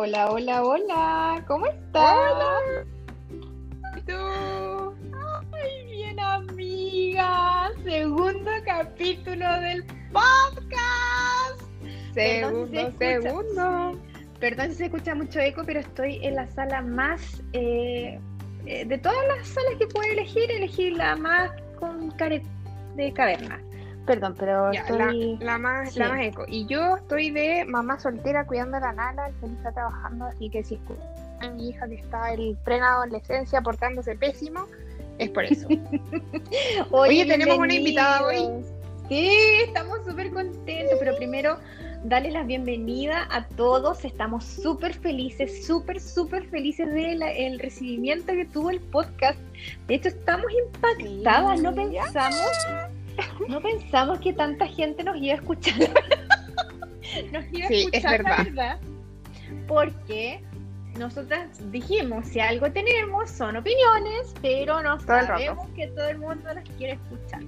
Hola, hola, hola. ¿Cómo estás? Hola. ¿Y tú? Ay, bien, amiga. Segundo capítulo del podcast. Perdón si se Segundo, segundo. Perdón si se escucha mucho eco, pero estoy en la sala más. eh, eh, de todas las salas que puedo elegir, elegí la más con care de caverna. Perdón, pero Ya, estoy. la más, sí. la más eco. Y yo estoy de mamá soltera cuidando a la nana, el Feliz está trabajando, así que si a mi hija que está en plena adolescencia portándose pésimo, es por eso. Oye, tenemos una invitada hoy. Sí, estamos súper contentos, pero primero darles la bienvenida a todos. Estamos súper felices, súper, súper felices del recibimiento que tuvo el podcast. De hecho, estamos impactadas, no pensamos, no pensamos que tanta gente nos iba a escuchar. nos iba a Sí, es escuchar, la verdad. verdad. Porque nosotras dijimos, si algo tenemos son opiniones, pero no Todo sabemos que todo el mundo las quiere escuchar.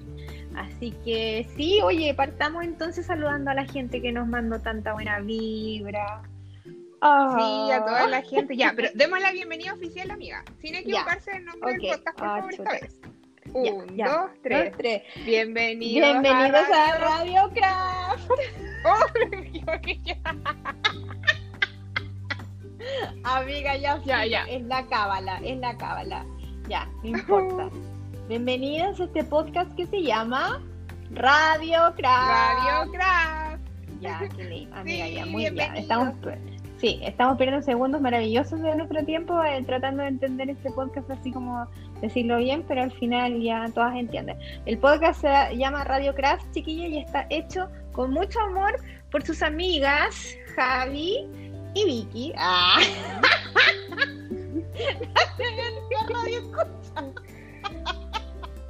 Así que sí, oye, partamos entonces saludando a la gente que nos mandó tanta buena vibra. Sí, Ah. a toda la gente. Ya, pero demos la bienvenida oficial, amiga. Sin equivocarse el nombre Ok. del podcast, por Ah, favor, esta vez. Ya, Un, ya. dos, tres. Dos, tres. Bienvenidos, Bienvenidos a Radio- Radio Craft. Oh. Amiga, ya, Ya, sí, ya. Es la cábala, es la cábala. Ya, no importa. Bienvenidos a este podcast que se llama Radio Craft. Radio Craft. Ya, qué lindo, amiga, Sí, ya, muy bien. Estamos, sí, estamos perdiendo segundos maravillosos de nuestro tiempo eh, tratando de entender este podcast así como decirlo bien, pero al final ya todas entienden. El podcast se llama Radio Craft, chiquilla, y está hecho con mucho amor por sus amigas Javi y Vicky. Ah.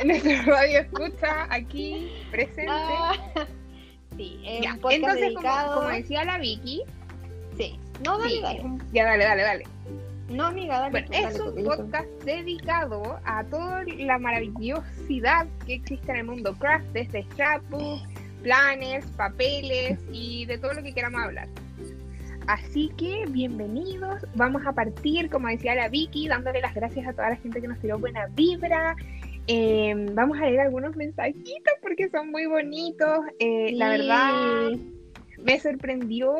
Nuestro radio escucha aquí presente. Ah. Sí, es Ya, un podcast Entonces, dedicado. como, como decía la Vicky, Sí. No, dale, sí, dale. ya dale, dale, dale. No, amiga, dale. Bueno, tú, es un podcast dedicado a toda la maravillosidad que existe en el mundo craft, desde scrapbooks, planners, papeles y de todo lo que queramos hablar. Así que bienvenidos, vamos a partir, como decía la Vicky, dándole las gracias a toda la gente que nos tiró buena vibra. Eh, vamos a leer algunos mensajitos porque son muy bonitos. Eh, La verdad, me sorprendió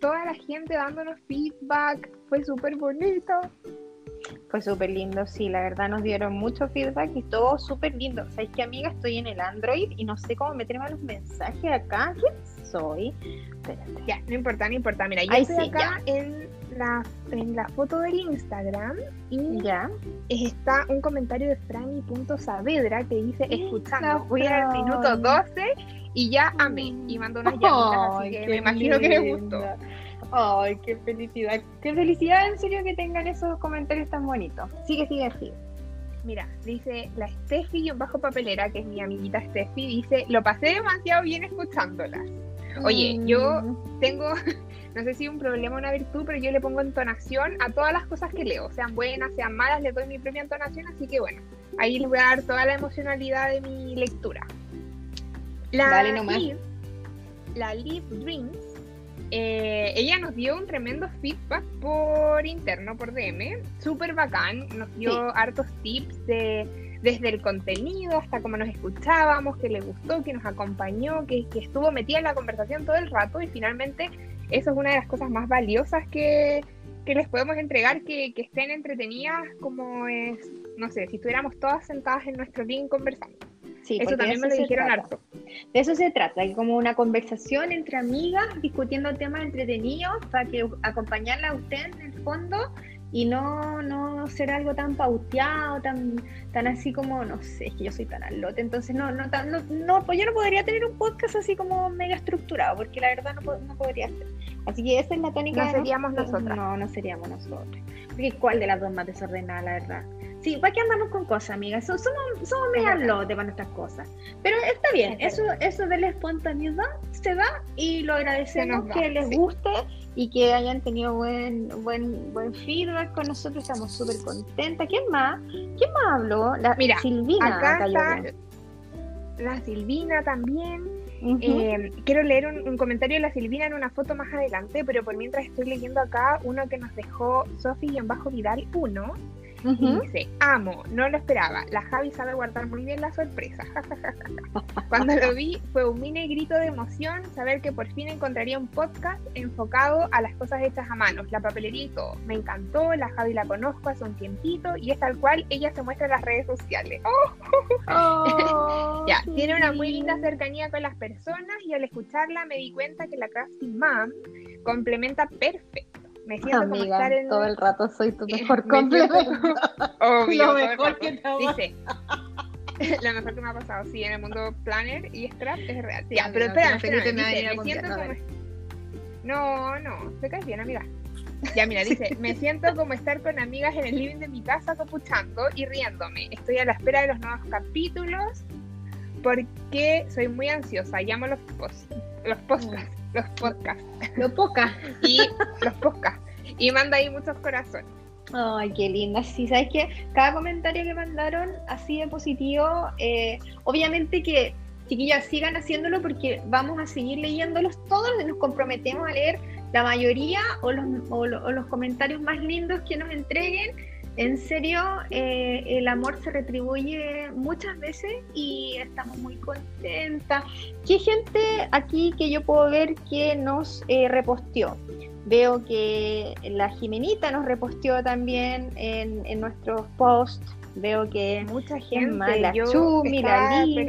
toda la gente dándonos feedback, fue súper bonito. Fue súper lindo, sí, la verdad nos dieron mucho feedback y todo súper lindo. ¿Sabes qué, amiga? Estoy en el Android y no sé cómo meterme a los mensajes acá. ¿Quién soy? Espérate. Ya, no importa, no importa. Mira, yo Ay, estoy sí, acá en la, en la foto del Instagram y Ya. está un comentario de Franny.saavedra que dice escuchando, voy al minuto 12 y ya amé. Y mandó unas llamitas, así que me imagino que les gustó. Ay, qué felicidad. Qué felicidad, en serio, que tengan esos comentarios tan bonitos. Sigue, sigue, sigue. Mira, dice la Steffi bajo papelera, que es mi amiguita Steffi, dice, lo pasé demasiado bien escuchándolas. Oye, yo Mm, tengo, no sé si un problema o una virtud, pero yo le pongo entonación a todas las cosas que leo, sean buenas, sean malas, le doy mi propia entonación, así que bueno, ahí les voy a dar toda la emocionalidad de mi lectura. La Dale nomás. Liv, la Liv Dreams, eh, ella nos dio un tremendo feedback por interno, por DM, súper bacán, nos dio Sí. hartos tips de desde el contenido hasta cómo nos escuchábamos, que le gustó, que nos acompañó, que, que estuvo metida en la conversación todo el rato y finalmente eso es una de las cosas más valiosas que, que les podemos entregar, que, que estén entretenidas como es, no sé, si estuviéramos todas sentadas en nuestro link conversando. Sí, eso también me lo dijeron trata. harto. De eso se trata, hay como una conversación entre amigas discutiendo temas entretenidos para que acompañarla a usted en el fondo y no, no ser algo tan pauteado, tan, tan así como, no sé, es que yo soy tan al lote, entonces no, no, tan- no, no, pues yo no podría tener un podcast así como mega estructurado, porque la verdad no, no podría ser. Así que esa es la tónica. No de seríamos nosotros. nosotras. No, no seríamos nosotros. Porque ¿cuál de las dos más desordenada, la verdad? Sí, ¿para qué andamos con cosas, amigas? Somos, somos medias de para nuestras cosas. Pero está bien, eso, eso de la espontaneidad se da y lo agradecemos que les sí. guste y que hayan tenido buen, buen, buen feedback con nosotros. Estamos súper contentas. ¿Quién más? ¿Quién más habló? La Mira, Silvina. Acá está la Silvina también. Uh -huh. eh, quiero leer un, un, comentario de la Silvina en una foto más adelante, pero por mientras estoy leyendo acá uno que nos dejó Sofi-Vidal 1. Dice, amo, no lo esperaba. La Javi sabe guardar muy bien la sorpresa. Cuando lo vi fue un mini grito de emoción saber que por fin encontraría un podcast enfocado a las cosas hechas a manos, la papelería y todo. Me encantó, la Javi la conozco hace un tiempito y es tal cual ella se muestra en las redes sociales. Ya, tiene una muy linda cercanía con las personas y al escucharla me di cuenta que la Crafty Mom complementa perfecto me siento Amiga, como estar en... todo el rato soy tu mejor complemento. Obvio, lo mejor que te Dice, lo mejor que me ha pasado, sí, en el mundo planner y scrap es real. Sí, ya, pero espera, espera, me, me siento como... No, no, te caes bien, amiga. Ya, mira, dice, me siento como estar con amigas en el living de mi casa copuchando y riéndome. Estoy a la espera de los nuevos capítulos porque soy muy ansiosa. Llamo los post, los podcasts los podcasts. Los podcasts. y los podcasts. Y manda ahí muchos corazones. Ay, qué linda. Sí, sabes que cada comentario que mandaron así de positivo, eh, obviamente que chiquillas sigan haciéndolo porque vamos a seguir leyéndolos todos, nos comprometemos a leer la mayoría o los, o los comentarios más lindos que nos entreguen en serio, eh, el amor se retribuye muchas veces y estamos muy contentas. ¿Qué gente aquí que yo puedo ver que nos eh, reposteó? Veo que la Jimenita nos reposteó también en, nuestros posts. Veo que mucha gente, la Chumi, la Lee,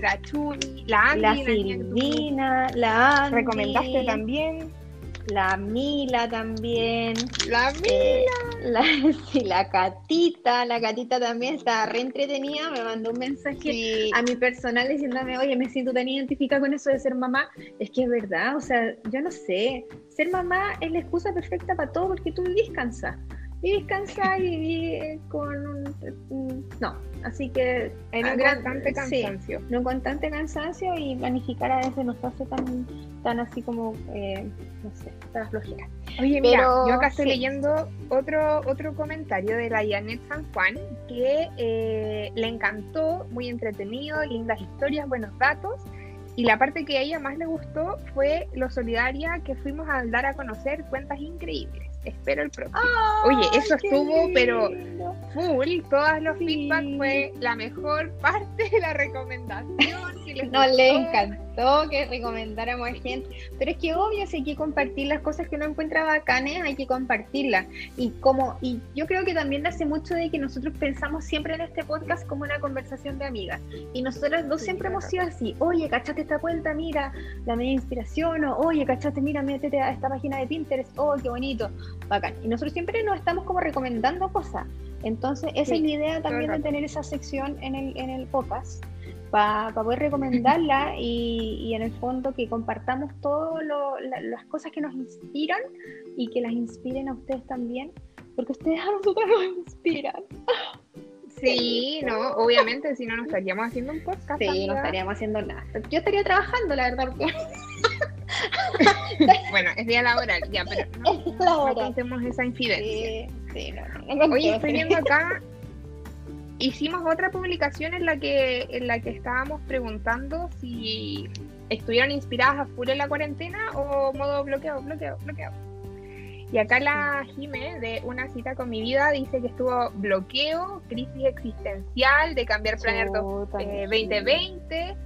la Chumi, la Andy, la Silvina, la Andy. Recomendaste también la Mila también. La eh, Mila. la, sí, la Catita, la Catita también está re entretenida, me mandó un mensaje a mi personal diciéndome, oye, me siento tan identificada con eso de ser mamá. Es que es verdad, o sea, yo no sé, ser mamá es la excusa perfecta para todo porque tú vivís cansada y descansar y vivir con un, no así que en un constante cansancio. Sí, un constante cansancio y planificar a veces nos hace tan tan así como eh, no sé tan flojera. Oye mira yo acá estoy leyendo otro otro comentario de la Janet San Juan que eh, le encantó muy entretenido lindas historias buenos datos. Y la parte que a ella más le gustó fue lo solidaria que fuimos a dar a conocer cuentas increíbles espero el próximo. Oye, eso estuvo, pero full. Todos los feedback fue la mejor parte de la recomendación. no le encantó que recomendáramos a gente. Pero es que obvio, si hay que compartir las cosas que uno encuentra bacanes, hay que compartirlas. Y como, y yo creo que también hace mucho de que nosotros pensamos siempre en este podcast como una conversación de amigas. Y nosotros dos siempre hemos sido así, oye, cachate esta cuenta, mira, la media inspiración, o oye, cachate, mira, métete a esta página de Pinterest, oh, qué bonito bacán. Y nosotros siempre nos estamos como recomendando cosas. Entonces, esa es la idea también de tener esa sección en el, en el podcast para poder recomendarla y, en el fondo que compartamos todas las cosas que nos inspiran y que las inspiren a ustedes también, porque ustedes a nosotros nos inspiran. Sí, no, obviamente, si no, no estaríamos haciendo un podcast. Sí, no estaríamos haciendo nada. Yo estaría trabajando, la verdad, porque bueno, es día laboral, ya, pero no, no esa incidencia. Sí, Oye, estoy viendo acá, hicimos otra publicación en la que en la que estábamos preguntando si estuvieron inspiradas a full en la cuarentena o modo bloqueo, bloqueo, bloqueo. Y acá la Jime, de Una cita con mi vida, dice que estuvo bloqueo, crisis existencial, de cambiar Planner 2020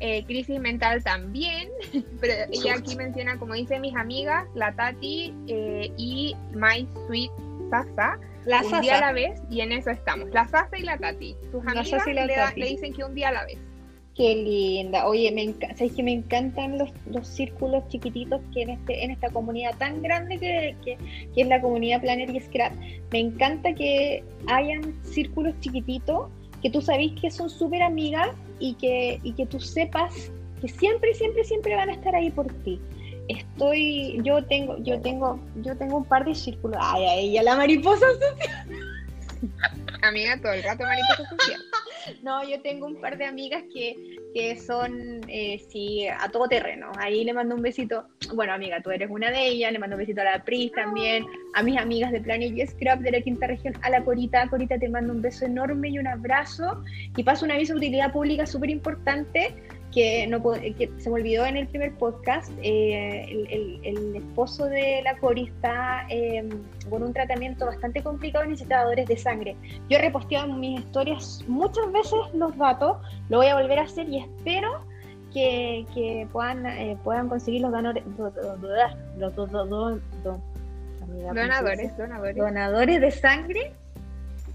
eh, crisis mental también, pero ella aquí menciona, como dice mis amigas, la Tati eh, y My Sweet Sasa, la un día a la vez, y en eso estamos. La Sasa y la Tati. Sus amigas le, dicen que un día a la vez. Qué linda. Oye, me ¿sabes que me encantan los, los, círculos chiquititos que en este en esta comunidad tan grande que, que, que, es la comunidad Planner y Scrap? Me encanta que hayan círculos chiquititos que tú sabes que son súper amigas y que, y que tú sepas que siempre, siempre, siempre van a estar ahí por ti. Estoy, yo tengo, yo tengo, yo tengo un par de círculos. Ay, ay, ya la mariposa social. Amiga, todo el rato mariposa social. No, yo tengo un par de amigas que, que son, eh, sí, a todo terreno. Ahí le mando un besito. Bueno, amiga, tú eres una de ellas. Le mando un besito a la Pris también. A mis amigas de Planet y Scrap de la quinta región. A la Corita. Corita, te mando un beso enorme y un abrazo. Y paso un aviso de utilidad pública súper importante que, no, que se me olvidó en el primer podcast, eh, el, el, esposo de la Cori está em, con un tratamiento bastante complicado y necesita de sangre. Yo he reposteado en mis historias muchas veces los datos, lo voy a volver a hacer y espero que, que puedan, eh, puedan conseguir los los donadores, donadores. donadores de sangre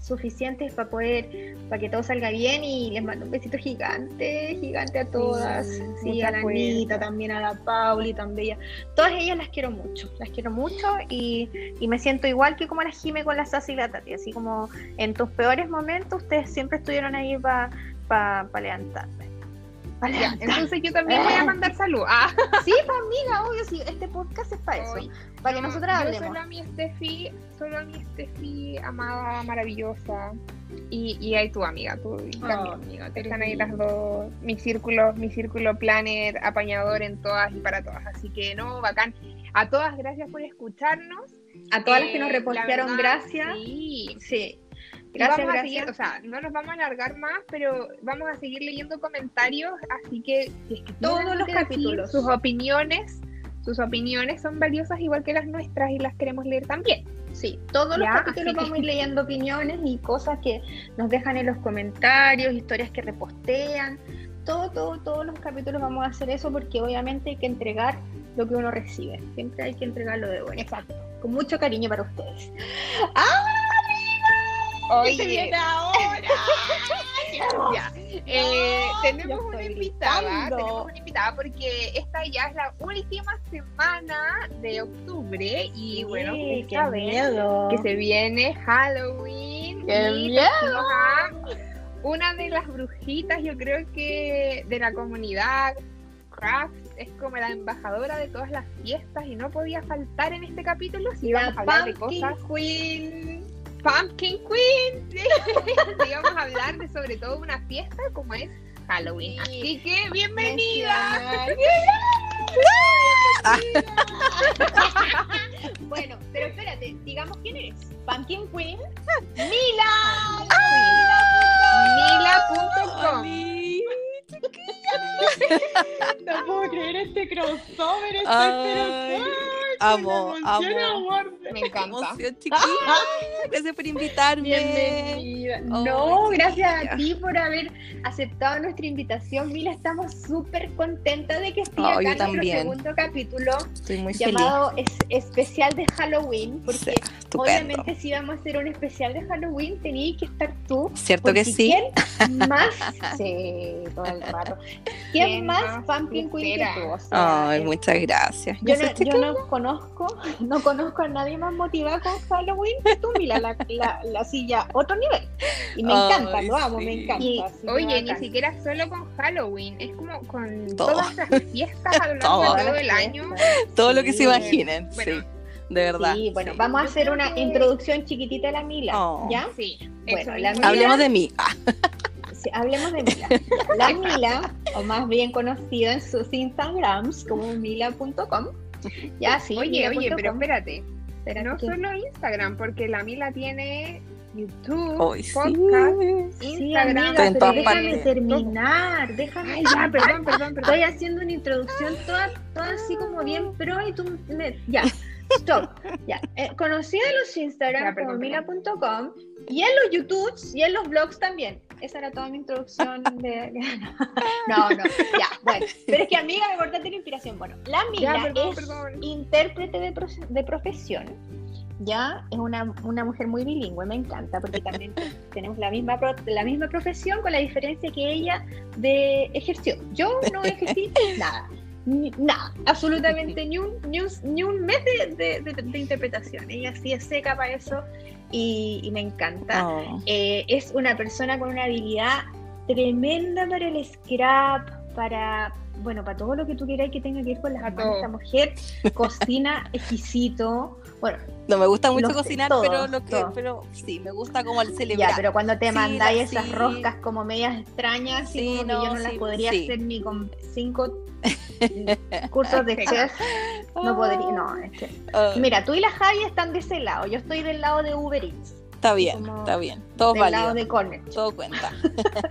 suficientes para poder, para que todo salga bien y les mando un besito gigante, gigante a todas, sí, a la Anita, también a la Pauli, tan bella. Todas ellas las quiero mucho, las quiero mucho y, y me siento igual que como la Jime con la Sassy y la Tati, así como en tus peores momentos ustedes siempre estuvieron ahí para pa, levantarme. Entonces yo también voy a mandar salud. Ah. Sí, pues amiga, obvio, sí, este podcast es para eso. Para que nosotras hablemos. Solo a mi Steffi, solo a mi Steffi, amada, maravillosa. Y, y hay tu amiga, tu oh, amiga. Están ahí las dos, mi círculo, mi círculo planner, apañador en todas y para todas. Así que no, bacán. A todas, gracias por escucharnos. A todas las que nos eh, repostearon, gracias. Sí, sí. Gracias, gracias. o sea, no nos vamos a alargar más, pero vamos a seguir leyendo comentarios, así que, todos los capítulos, sus opiniones, sus opiniones son valiosas igual que las nuestras y las queremos leer también. Sí, todos los capítulos vamos a ir leyendo opiniones y cosas que nos dejan en los comentarios, historias que repostean. Todo, todo, todos los capítulos vamos a hacer eso porque obviamente hay que entregar lo que uno recibe. Siempre hay que entregarlo de bueno. Exacto. Con mucho cariño para ustedes. ¡Ah! Oye. viene ahora? Eh, tenemos una invitada, tenemos una invitada porque esta ya es la última semana de octubre y bueno, qué miedo. que se viene Halloween. ¡Qué miedo! Una de las brujitas, yo creo que de la comunidad craft es como la embajadora de todas las fiestas y no podía faltar en este capítulo si vamos a hablar de cosas. Queen Pumpkin Queen. Sí, vamos a hablar de sobre todo una fiesta como es Halloween. Así que bienvenida. bueno, pero espérate, digamos quién eres. Pumpkin Queen. Mila. Mila.com. no puedo creer este crossover, este amo, amo. Me encanta. Gracias por invitarme. Bienvenida. no, gracias a ti por haber aceptado nuestra invitación. Mila, estamos súper contentas de que estés acá en nuestro segundo capítulo Estoy muy llamado especial de Halloween, porque obviamente si vamos a hacer un especial de Halloween tenías que estar tú. Cierto que sí. ¿Quién más? sí, todo el rato. ¿Quién, más Pumpkin Queen que tú? Ay, muchas gracias. Yo, no, yo no conozco, no conozco a nadie más motivado con Halloween que tú, Mila, la, la, silla otro nivel. Y me encanta, lo amo, me encanta. oye, ni siquiera solo con Halloween, es como con todas las fiestas a lo largo de todo el año. Todo lo que se imaginen, sí. De verdad. Sí, bueno, vamos a hacer una introducción chiquitita a la Mila, oh. ¿ya? Sí. Bueno, la Hablemos de mí. Sí, hablemos de Mila. La Mila, o más bien conocida en sus Instagrams como mila.com. Ya, sí. Oye, oye, pero espérate. Pero no solo Instagram, porque la Mila tiene YouTube, podcast, Instagram. déjame terminar, déjame. Ay, ya, perdón, perdón, perdón. Estoy haciendo una introducción toda, toda así como bien pro y tú me... Ya, stop. Ya. Eh, conocida en los Instagram como mila.com y en los YouTubes y en los blogs también. Esa era toda mi introducción de... No, no, ya, bueno. Pero es que amiga, me cortaste la inspiración. Bueno, la Mila es intérprete de, de profesión ya es una, una, mujer muy bilingüe, me encanta, porque también tenemos la misma, la misma profesión con la diferencia que ella de ejerció. Yo no ejercí nada, nada, absolutamente ni un, ni un, ni un mes de, de, interpretación. Ella sí es seca para eso y, me encanta. Oh. Eh, es una persona con una habilidad tremenda para el scrap, para bueno, para todo lo que tú quieras que tenga que ver con las manos, esta mujer cocina exquisito. Bueno, no me gusta mucho cocinar, pero lo que, pero sí, me gusta como el celebrar. Ya, pero cuando te mandáis esas roscas como medias extrañas, sí, como no, yo no las podría hacer ni con cinco cursos de chef, no podría, no, es que... Ah. Mira, tú y la Javi están de ese lado, yo estoy del lado de Uber Eats. Está bien, está bien. Todo del lado de Corner. Todo cuenta.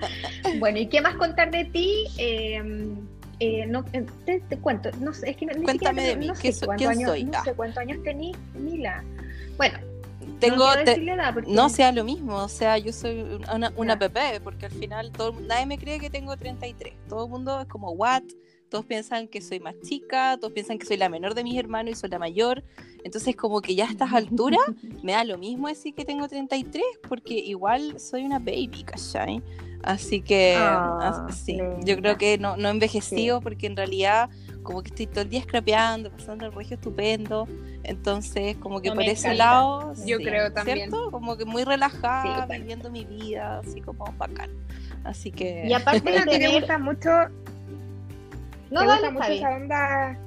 bueno, ¿y qué más contar de ti? Em, eh, no, eh, te, cuento, no sé, es que ni Cuéntame de mí, no sé ¿quién años, soy? No sé cuántos años tenés, Mila. Bueno, tengo no, sea lo mismo, o sea, yo soy una, una PP, porque al final todo, nadie me cree que tengo 33. Todo el mundo es como, ¿what? Todos piensan que soy más chica, todos piensan que soy la menor de mis hermanos y soy la mayor. Entonces, como que ya a estas alturas me da lo mismo decir que tengo 33, porque igual soy una baby, ¿cachai? Así que, ah, sí, yo creo que no, no he envejecido porque en realidad como que estoy todo el día scrapeando, pasando el regio estupendo. Entonces, como que por ese lado, yo creo también. ¿cierto? Como que muy relajada, viviendo mi vida, así como bacán. Así que. Y aparte, de te gusta mucho. No, me gusta mucho esa onda.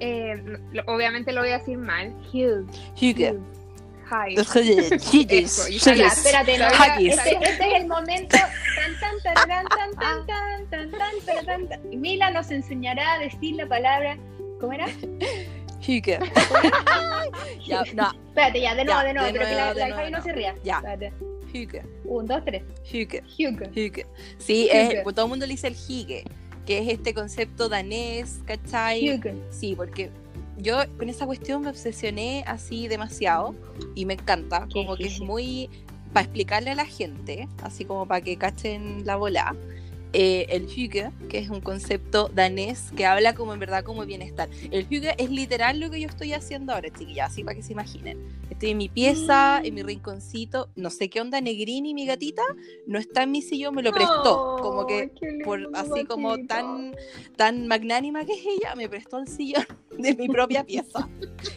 Eh, obviamente lo voy a decir mal. Huge. Huge. Hi. espérate, no, este, este, es el momento. Tan, tan, tan, tan, tan, tan, tan, tan, tan, Mila nos enseñará a decir la palabra. ¿Cómo era? Hüge. ya, no. Espérate, ya, de nuevo, de nuevo, pero que la, la no se ría. Ya. Espérate. Un, dos, tres. Hüge. Hüge. Hüge. Sí, Es, pues todo el mundo le dice el hige, que es este concepto danés, ¿cachai? Sí, porque yo con esa cuestión me obsesioné así demasiado y me encanta, como que es muy para explicarle a la gente, así como para que cachen la bola. Eh, el hygge, que es un concepto danés que habla como en verdad como bienestar. El hygge es literal lo que yo estoy haciendo ahora, chiquillas, así para que se imaginen. Estoy en mi pieza, en mi rinconcito, no sé qué onda Negrini, mi gatita, no está en mi sillón, me lo prestó, como que por así como tan tan magnánima que es ella, me prestó el sillón de mi propia pieza.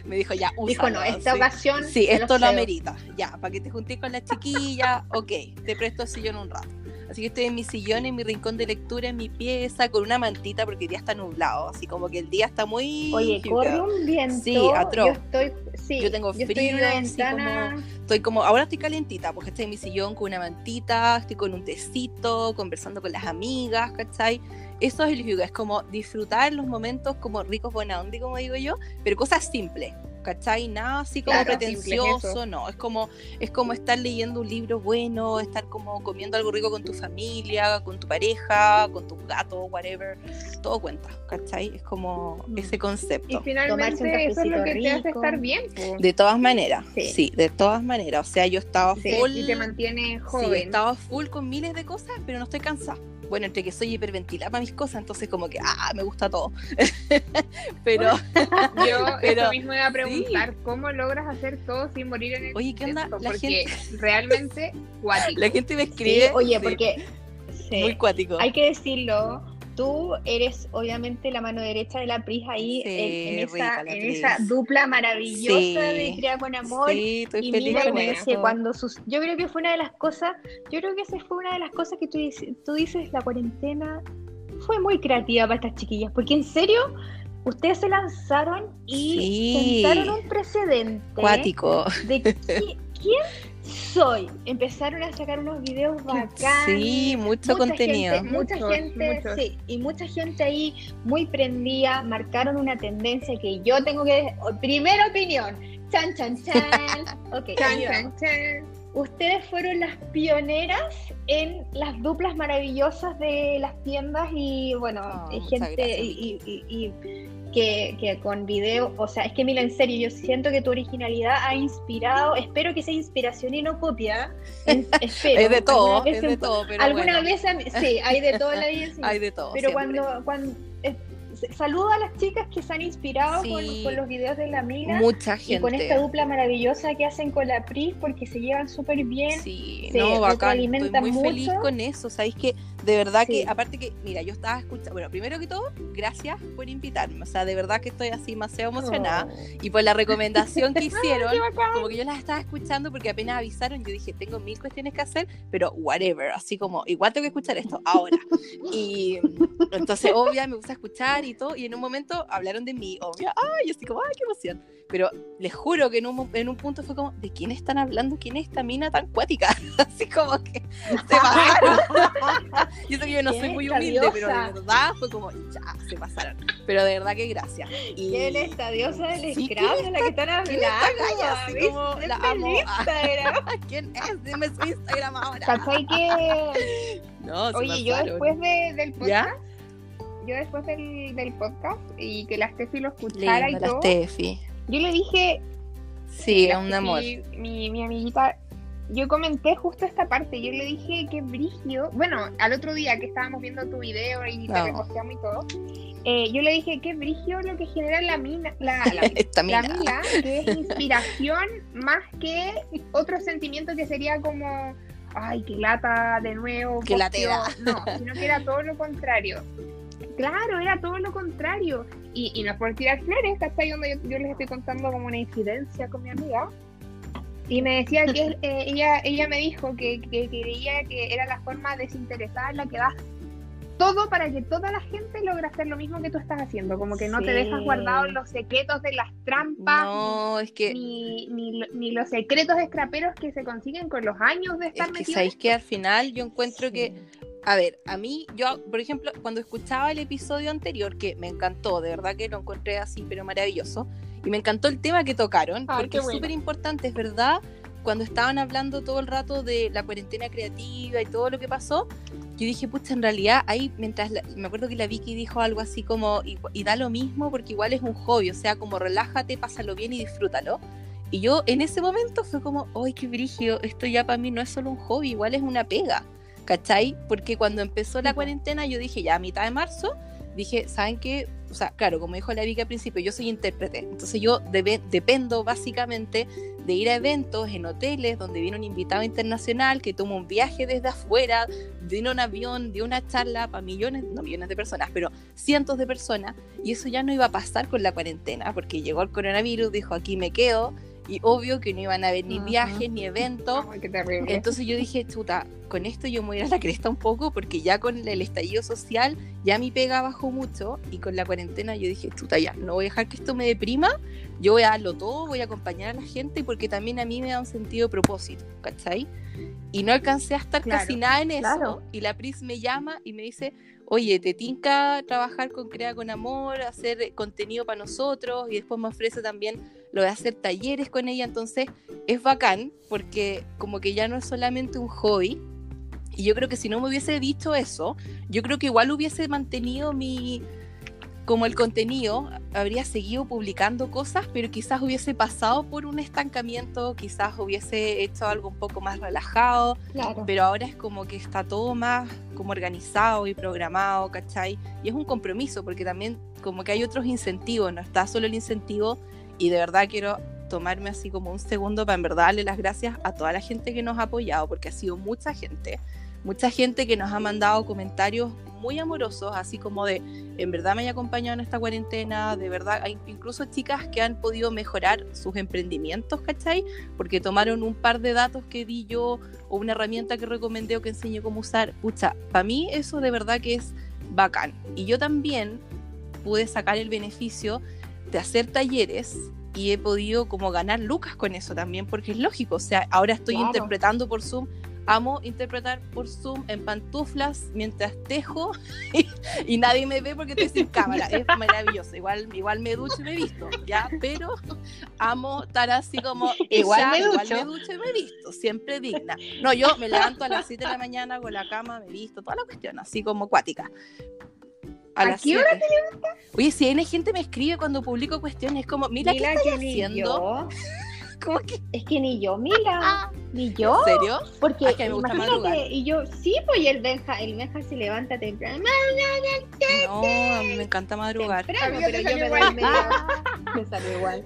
Me dijo, ya, úsalo. Dijo, no, esta ocasión. Sí, esto lo amerita. Ya, para que te juntes con la chiquilla, ok, te presto el sillón un rato. Así que estoy en mi sillón, en mi rincón de lectura, en mi pieza, con una mantita porque el día está nublado. Así como que el día está muy. Oye, corre un viento. Sí, atroz. Yo estoy. Sí, yo tengo frío. Estoy en una ventana. estoy como. Ahora estoy calentita porque estoy en mi sillón con una mantita, estoy con un tecito, conversando con las amigas, ¿cachai? Eso es el yoga, es como disfrutar los momentos como ricos, buena onda, como digo yo, pero cosas simples. ¿Cachai? Nada así como pretencioso, no, es como, es como estar leyendo un libro bueno, estar como comiendo algo rico con tu familia, con tu pareja, con tu gato, whatever, todo cuenta, ¿cachai? Es como mm. ese concepto. Y finalmente eso es lo que te hace estar bien. De todas maneras, sí. de todas maneras, o sea, yo estaba full... Y te mantiene joven. estaba full con miles de cosas, pero no estoy cansada bueno, entre que soy hiperventilada para mis cosas, entonces como que, ah, me gusta todo. pero yo pero, eso mismo iba a preguntar, ¿cómo logras hacer todo sin morir en el Oye, ¿qué onda? La porque gente... realmente cuático. La gente me escribe. oye, porque muy cuático. Hay que decirlo, tú eres obviamente la mano derecha de la Pris ahí en, esa, dupla maravillosa de Crea con Amor. Sí, estoy y feliz mira, cuando sus, yo creo que fue una de las cosas, yo creo que esa fue una de las cosas que tú, tú dices, la cuarentena fue muy creativa para estas chiquillas, porque en serio, ustedes se lanzaron y sentaron un precedente. Cuático. De quién soy. Empezaron a sacar unos videos bacanes. Sí, mucho contenido. mucha gente, sí, y mucha gente ahí muy prendida, marcaron una tendencia que yo tengo que. Primera opinión. Chan, chan, chan. ok, chan, chan, chan. Ustedes fueron las pioneras en las duplas maravillosas de las tiendas y bueno, oh, gente y, que, con video, o sea, es que mira, en serio, yo siento que tu originalidad ha inspirado, espero que sea inspiración y no copia, espero. es de todo, es de todo, pero Alguna vez, sí, hay de todo en la vida. Hay de todo. Pero cuando, cuando saludo a las chicas que se han inspirado con, los videos de la amiga. Mucha gente. Y con esta dupla maravillosa que hacen con la PRI porque se llevan súper bien. Sí, no, bacán. Estoy muy feliz con eso. Sabéis que de verdad que, aparte que, mira, yo estaba escuchando, bueno, primero que todo, gracias por invitarme. O sea, de verdad que estoy así demasiado emocionada. Oh. Y por la recomendación que hicieron, como que yo las estaba escuchando porque apenas avisaron, yo dije, tengo mil cuestiones que hacer, pero whatever, así como, igual tengo que escuchar esto ahora. y entonces, obvia, me gusta escuchar y todo. Y en un momento hablaron de mí, obvia, ay, yo así como, ay, qué emoción. Pero les juro que en un, en un punto fue como, ¿de quién están hablando? ¿Quién es esta mina tan cuática? Así como que se bajaron. y eso que yo no soy muy humilde, pero de verdad fue como, ya, se pasaron. Pero de verdad que gracias. Y... ¿Quién es esta diosa del sí, Scrabble de la que están hablando? Así como la amo. ¿Quién es? Dime su Instagram ahora. ¿Cachai que...? No, Oye, yo después de, del podcast... Yo después del, del, podcast y que la Steffi lo escuchara Lindo, y todo, la Steffi. yo le dije, Sí, un amor. Mi, mi, amiguita, yo comenté justo esta parte, yo le dije que brigio, bueno, al otro día que estábamos viendo tu video y te reposteamos y todo, eh, yo le dije que brigio lo que genera la mina, la, la, mina. que es inspiración más que otro sentimiento que sería como, ay, qué lata de nuevo. Que latera. No, sino que era todo lo contrario. Claro, era todo lo contrario. Y, y no es por tirar flores, Donde yo, yo, les estoy contando como una incidencia con mi amiga. Y me decía que eh, ella, ella me dijo que, que, creía que era la forma desinteresada en la que das todo para que toda la gente logre hacer lo mismo que tú estás haciendo, como que no te dejas guardados los secretos de las trampas, no, es que... ni, ni, los secretos escraperos que se consiguen con los años de estar es que sabéis que al final yo encuentro que a ver, a mí, yo, por ejemplo, cuando escuchaba el episodio anterior, que me encantó, de verdad que lo encontré así, pero maravilloso, y me encantó el tema que tocaron, porque es súper importante, es verdad, cuando estaban hablando todo el rato de la cuarentena creativa y todo lo que pasó, yo dije, pucha, en realidad ahí, mientras, me acuerdo que la Vicky dijo algo así como, y, y, da lo mismo porque igual es un hobby, o sea, como relájate, pásalo bien y disfrútalo. Y yo en ese momento fue como, ¡ay, qué brigio! Esto ya para mí no es solo un hobby, igual es una pega. ¿Cachai? Porque cuando empezó la cuarentena yo dije, ya a mitad de marzo, dije, ¿saben qué? O sea, claro, como dijo la Vicky al principio, yo soy intérprete, entonces yo dependo básicamente de ir a eventos en hoteles donde viene un invitado internacional que toma un viaje desde afuera, viene un avión, de una charla para millones, no millones de personas, pero cientos de personas, y eso ya no iba a pasar con la cuarentena, porque llegó el coronavirus, dijo, aquí me quedo, y obvio que no iban a haber ni viajes ni eventos. Entonces yo dije, chuta, con esto yo me voy a la cresta un poco porque ya con el estallido social ya mi pega bajó mucho y con la cuarentena yo dije, chuta, ya, no voy a dejar que esto me deprima, yo voy a darlo todo, voy a acompañar a la gente porque también a mí me da un sentido de propósito, ¿cachai? Y no alcancé a estar casi nada en eso y la Pris me llama y me dice, oye, te tinca trabajar con Crea con Amor, hacer contenido para nosotros y después me ofrece también lo de hacer talleres con ella, entonces es bacán porque como que ya no es solamente un hobby. Y yo creo que si no me hubiese dicho eso, yo creo que igual hubiese mantenido mi como el contenido habría seguido publicando cosas, pero quizás hubiese pasado por un estancamiento, quizás hubiese hecho algo un poco más relajado, pero ahora es como que está todo más como organizado y programado, ¿cachai? Y es un compromiso, porque también como que hay otros incentivos, no está solo el incentivo, y de verdad quiero tomarme así como un segundo para en verdad darle las gracias a toda la gente que nos ha apoyado, porque ha sido mucha gente, mucha gente que nos ha mandado comentarios muy amorosos, así como de, en verdad me haya acompañado en esta cuarentena, de verdad, hay incluso chicas que han podido mejorar sus emprendimientos, ¿cachai? Porque tomaron un par de datos que di yo o una herramienta que recomendé o que enseñé cómo usar. Pucha, para mí eso de verdad que es bacán. Y yo también pude sacar el beneficio de hacer talleres y he podido como ganar lucas con eso también, porque es lógico, o sea, ahora estoy interpretando por Zoom amo interpretar por Zoom en pantuflas mientras tejo y, nadie me ve porque estoy sin cámara. Es maravilloso. Igual, igual me ducho y me visto, ¿ya? Pero amo estar así como. Igual, me, ducho. igual me ducho y me he visto, siempre digna. No, yo me levanto a las 7 de la mañana con la cama, me he visto, toda la cuestión, así como acuática. A, qué hora te levantas? Oye, si hay gente me escribe cuando publico cuestiones, como, mira, ¿qué haciendo? ¿Cómo que? Es que ni yo, mira. Ni yo. ¿En serio? Porque ah, imagínate, y yo, sí, pues el Benja, el Benja se levanta temprano. No, a mí me encanta madrugar. Temprano, pero yo me duermo. me sale igual.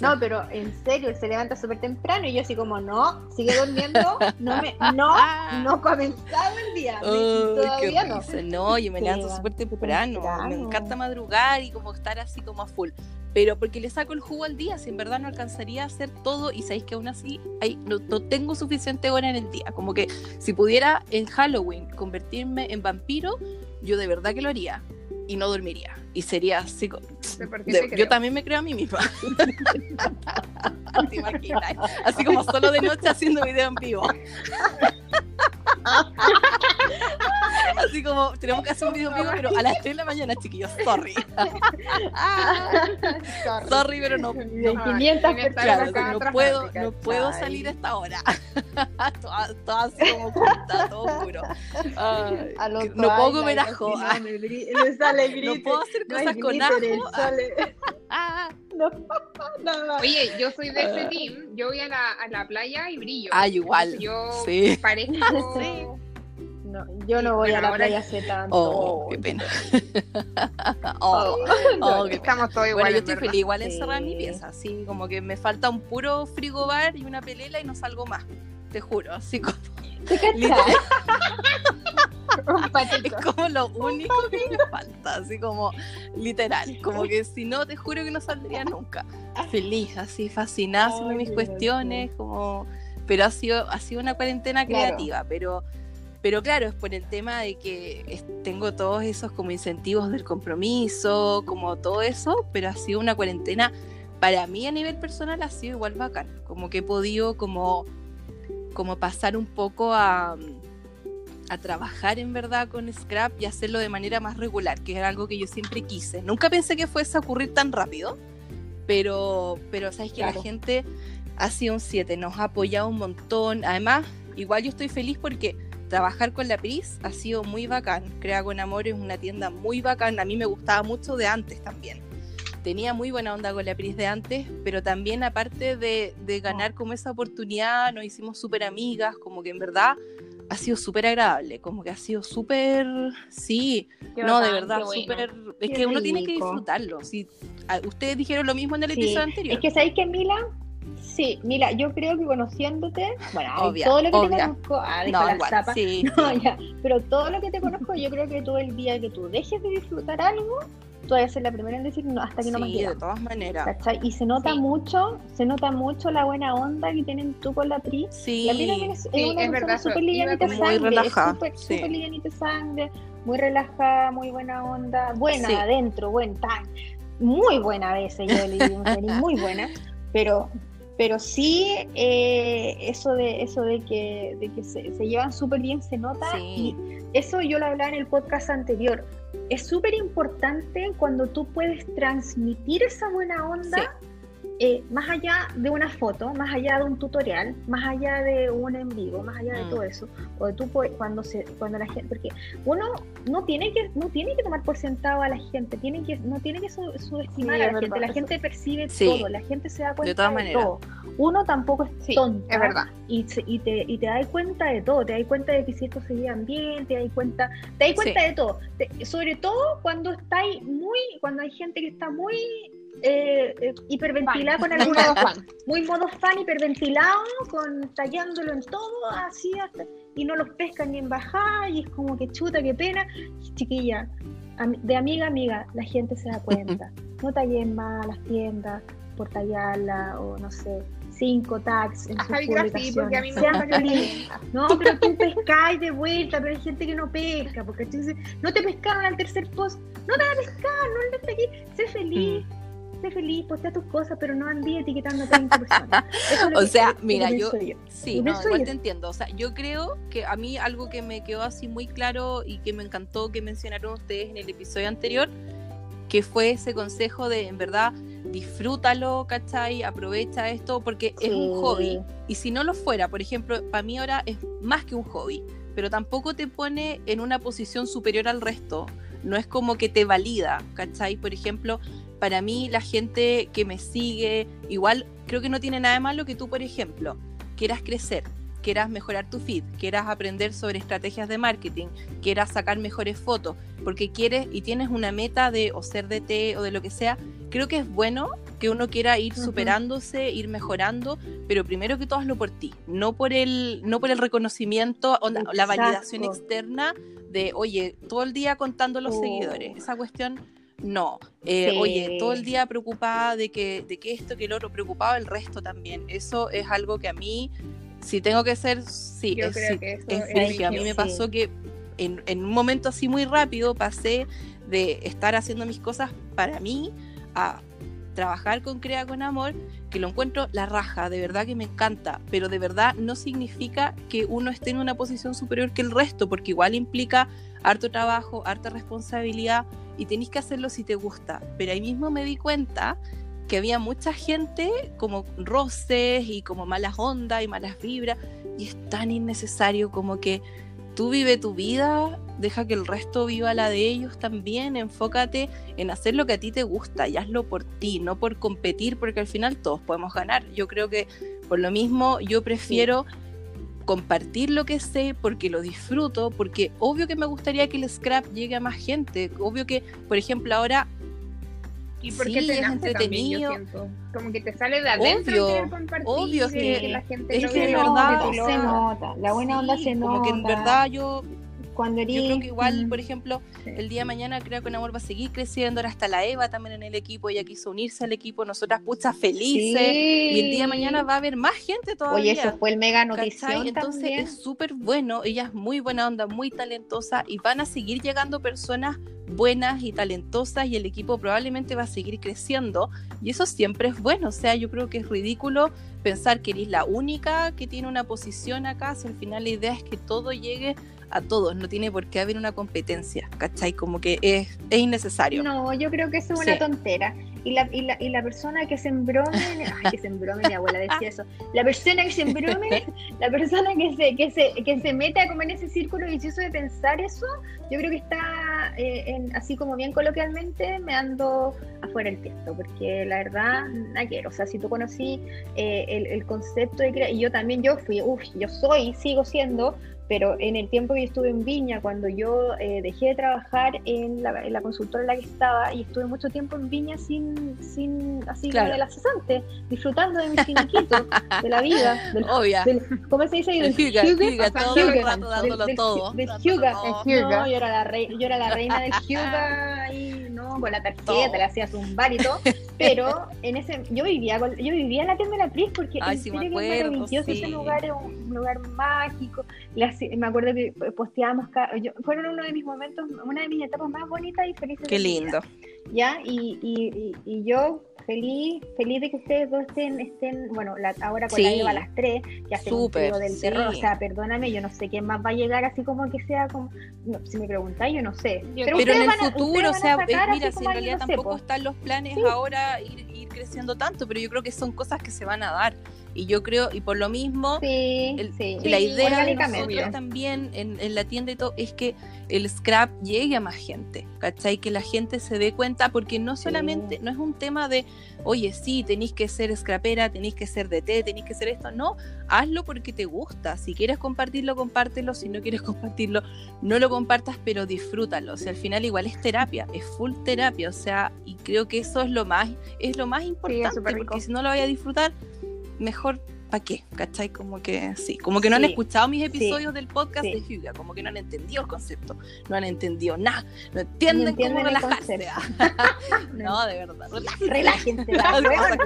No, pero en serio, él se levanta súper temprano y yo así como, no, sigue durmiendo, no, me, no, no ha comenzado el día. Oh, todavía no. No, yo me levanto súper temprano. temprano. Me encanta madrugar y como estar así como a full pero porque le saco el jugo al día, si en verdad no alcanzaría a hacer todo y sabéis que aún así no, tengo suficiente hora en el día, como que si pudiera en Halloween convertirme en vampiro, yo de verdad que lo haría y no dormiría y sería así yo también me creo a mí misma. Así como solo de noche haciendo video en vivo. Así como, tenemos que hacer un video vivo, pero a las 3 de la mañana, chiquillos, sorry. sorry, pero no, no, 500 claro, no puedo, no puedo salir a esta hora. todo, todo, así como oculta, todo oscuro. Ay, no puedo comer ajo. No puedo hacer cosas con ajo. no, no, Oye, yo soy de ese team. Yo voy a la, a la playa y brillo. Ah, igual. Yo sí. parezco. Sí. No, yo no voy a la playa hace tanto. Oh, qué pena. oh, oh, qué Estamos todos iguales. Bueno, yo estoy feliz igual encerrada en mi pieza, así como que me falta un puro frigobar y una pelela y no salgo más. Te juro, así como. Literal. Es como lo único que me falta, así como literal, como que si no te juro que no saldría nunca. Feliz, así fascinada haciendo mis cuestiones, como pero ha sido ha sido una cuarentena creativa, pero pero claro, es por el tema de que tengo todos esos como incentivos del compromiso, como todo eso, pero ha sido una cuarentena para mí a nivel personal ha sido igual bacán, como que he podido como como pasar un poco a a trabajar en verdad con Scrap y hacerlo de manera más regular, que era algo que yo siempre quise. Nunca pensé que fuese a ocurrir tan rápido, pero, pero sabes que la gente ha sido un 7, nos ha apoyado un montón. Además, igual yo estoy feliz porque trabajar con la Pris ha sido muy bacán. Crea con Amor es una tienda muy bacán. A mí me gustaba mucho de antes también. Tenía muy buena onda con la Pris de antes, pero también aparte de, de ganar como esa oportunidad, nos hicimos súper amigas, como que en verdad ha sido súper agradable, como que ha sido súper, sí, no, de verdad, súper, es que uno tiene que disfrutarlo. Si, ustedes dijeron lo mismo en el episodio anterior. Es que sabéis que Mila, sí, Mila, yo creo que conociéndote, bueno, todo lo que te conozco, ah, no, la igual, sí, no, ya, pero todo lo que te conozco, yo creo que tú el día que tú dejes de disfrutar algo, tú vas a ser la primera en decir no, hasta que no me Sí, de todas maneras. Y se nota mucho, se nota mucho la buena onda que tienen tú con la Pri. Sí, la Pri es, es una es persona súper livianita de sangre. Relajada. Súper sí. super livianita de sangre, muy relajada, muy buena onda, buena sí. adentro, buen tan. Muy buena a veces, yo le digo, muy buena, pero pero sí eh, eso de eso de que, de que se, se llevan súper bien se nota sí. y eso yo lo hablaba en el podcast anterior es súper importante cuando tú puedes transmitir esa buena onda, sí. Eh, más allá de una foto, más allá de un tutorial, más allá de un en vivo, más allá de mm. todo eso, o de tú cuando se, cuando la gente, porque uno no tiene que, no tiene que tomar por sentado a la gente, tiene que, no tiene que subestimar sí, a la gente, verdad, la gente percibe sí. todo, la gente se da cuenta de, de todo. Uno tampoco es tonto. Es verdad. Y, y, te, y te das cuenta de todo, te das cuenta de que si estos se llevan bien, te das cuenta, te das cuenta de todo. Te, sobre todo cuando estáis muy, cuando hay gente que está muy eh, eh, hiperventilada con algún modo fan. Muy modo fan, hiperventilado, con tallándolo en todo, así hasta, y no los pescan ni en bajada, y es como que chuta, qué pena. Chiquilla, de amiga a amiga, la gente se da cuenta. No tallen más las tiendas por tallarla, o no sé, cinco tags en sus publicaciones. porque a mí me Sean. No, pero tú pescáis de vuelta, pero hay gente que no pesca, porque tú dices, no te pescaron al tercer post, no te van a pescar, no le aquí, sé feliz. Mm sé feliz, postea tus cosas, pero no andí etiquetando a 30 personas. o sea, mira, yo, yo, sí, no, igual te entiendo. O sea, yo creo que a mí algo que me quedó así muy claro y que me encantó que mencionaron ustedes en el episodio anterior, que fue ese consejo de, en verdad, disfrútalo, ¿cachai? Aprovecha esto porque sí. es un hobby. Y si no lo fuera, por ejemplo, para mí ahora es más que un hobby, pero tampoco te pone en una posición superior al resto. No es como que te valida, ¿cachai? Por ejemplo, para mí la gente que me sigue, igual creo que no tiene nada de malo que tú, por ejemplo, quieras crecer, quieras mejorar tu feed, quieras aprender sobre estrategias de marketing, quieras sacar mejores fotos, porque quieres y tienes una meta de o ser DT o de lo que sea, creo que es bueno que uno quiera ir superándose, uh -huh. ir mejorando, pero primero que todo hazlo por ti, no por el, no por el reconocimiento, o la, la validación externa de, oye, todo el día contando los oh. seguidores. Esa cuestión no, eh, sí. oye, todo el día preocupada de que, de que esto, que el otro, preocupado el resto también. Eso es algo que a mí, si tengo que ser, sí, Yo es, creo que eso es, es es A mí me pasó que en, en, un momento así muy rápido pasé de estar haciendo mis cosas para mí a trabajar con Crea con Amor, que lo encuentro la raja, de verdad que me encanta, pero de verdad no significa que uno esté en una posición superior que el resto, porque igual implica harto trabajo, harta responsabilidad y tenéis que hacerlo si te gusta. Pero ahí mismo me di cuenta que había mucha gente como roces y como malas ondas y malas vibras y es tan innecesario como que tú vive tu vida, deja que el resto viva la de ellos también, enfócate en hacer lo que a ti te gusta y hazlo por ti, no por competir, porque al final todos podemos ganar. Yo creo que por lo mismo yo prefiero compartir lo que sé porque lo disfruto, porque obvio que me gustaría que el scrap llegue a más gente, obvio que, por ejemplo, ahora y porque te es entretenido. Como que te sale de adentro obvio, compartir, obvio es que, la gente es que verdad, se nota, la buena onda se nota. Como que en verdad yo cuando Yo creo que igual, por ejemplo, el día de mañana creo que un amor va a seguir creciendo, ahora está la Eva también en el equipo, ella quiso unirse al equipo, nosotras puchas felices, y el día de mañana va a haber más gente todavía. Oye, eso fue el mega notición Entonces es súper bueno, ella es muy buena onda, muy talentosa, y van a seguir llegando personas buenas y talentosas y el equipo probablemente va a seguir creciendo y eso siempre es bueno, o sea, yo creo que es ridículo pensar que eres la única que tiene una posición acá, si al final la idea es que todo llegue a todos, no tiene por qué haber una competencia, ¿cachai? Como que es, es innecesario. No, yo creo que eso es una tontera. Y la, y, la, y la persona que se embrome, ay, que se embrome, mi abuela decía eso, la persona que se embrome, la persona que se, que se, que se meta como en ese círculo vicioso de pensar eso, yo creo que está, eh, en, así como bien coloquialmente, me ando afuera el texto, porque la verdad, no quiero, o sea, si tú conocí eh, el, el, concepto de y yo también, yo fui, uff, yo soy, sigo siendo pero en el tiempo que estuve en Viña, cuando yo eh, dejé de trabajar en la, en la, consultora en la que estaba y estuve mucho tiempo en Viña sin, sin así como de la cesante, disfrutando de mi finiquito, de la vida, del, Obvia. ¿cómo se dice? Del Hyuga, Hyuga, todo el rato dándolo todo. Del Hyuga, no, yo era la, rey, yo era la reina del Hyuga y no, con la tarjeta, le hacías un bar y todo, pero en ese, yo vivía, con, yo vivía en la tienda de la Pris porque Ay, en sí, serio que es maravilloso ese lugar, es un lugar mágico, me acuerdo que posteábamos, yo, fueron uno de mis momentos, una de mis etapas más bonitas y felices. Qué lindo. Ya, y, y, y, yo feliz, feliz de que ustedes dos estén, estén bueno, la, ahora con Sí. la Eva a las tres, ya se Súper, del sí. terror, o sea, perdóname, yo no sé quién más va a llegar así como que sea, como, no, si me preguntáis, yo no sé. Pero en el a- futuro, o sea, sacar eh, mira, si en realidad no tampoco po. están los planes Sí. ahora ir, ir creciendo tanto, pero yo creo que son cosas que se van a dar. Y yo creo, y por lo mismo, Sí, el- sí. la Sí, idea de nosotros también en, en la tienda y todo es que el scrap llegue a más gente, ¿cachai? Que la gente se dé cuenta, porque no solamente, no es un tema de, oye, sí, tenéis que ser scrapera, tenéis que ser DT, tenéis que ser esto, no, hazlo porque te gusta, si quieres compartirlo, compártelo, si no quieres compartirlo, no lo compartas, pero disfrútalo, o sea, al final igual es terapia, es full terapia, o sea, y creo que eso es lo más, es lo más importante, porque si no lo vaya a disfrutar, mejor ¿para qué? ¿Cachai? Como que sí, como que no han escuchado mis episodios del podcast sí. de Hyuga, como que no han entendido el concepto, no han entendido nada, no entienden, entienden cómo el relajarse. no, de verdad, relájense. Relájense, relájate.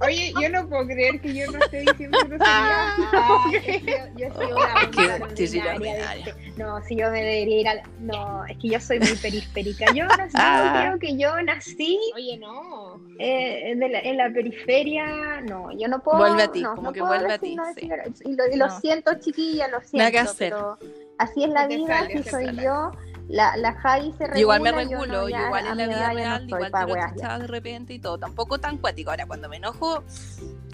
Oye, yo no puedo creer que yo no esté diciendo groserías. Ah, es que yo, yo sido una ordinaria este- No, si yo me debería ir a la- No, es que yo soy muy periférica. Yo nací, Ah. creo que yo nací Oye, no. eh, de la- en la periferia. No, yo no puedo. Vuelve a ti, no, como no que vuelve a ti, sí. Y lo, y lo No. siento, chiquilla, lo siento. Nada que hacer. Pero así es la vida, se soy sale. yo. La, la Javi se regula. Igual me yo regulo, no, yo ya igual en la vida no real, igual weas ya. chichadas de repente y todo, tampoco tan cuático. Ahora cuando me enojo,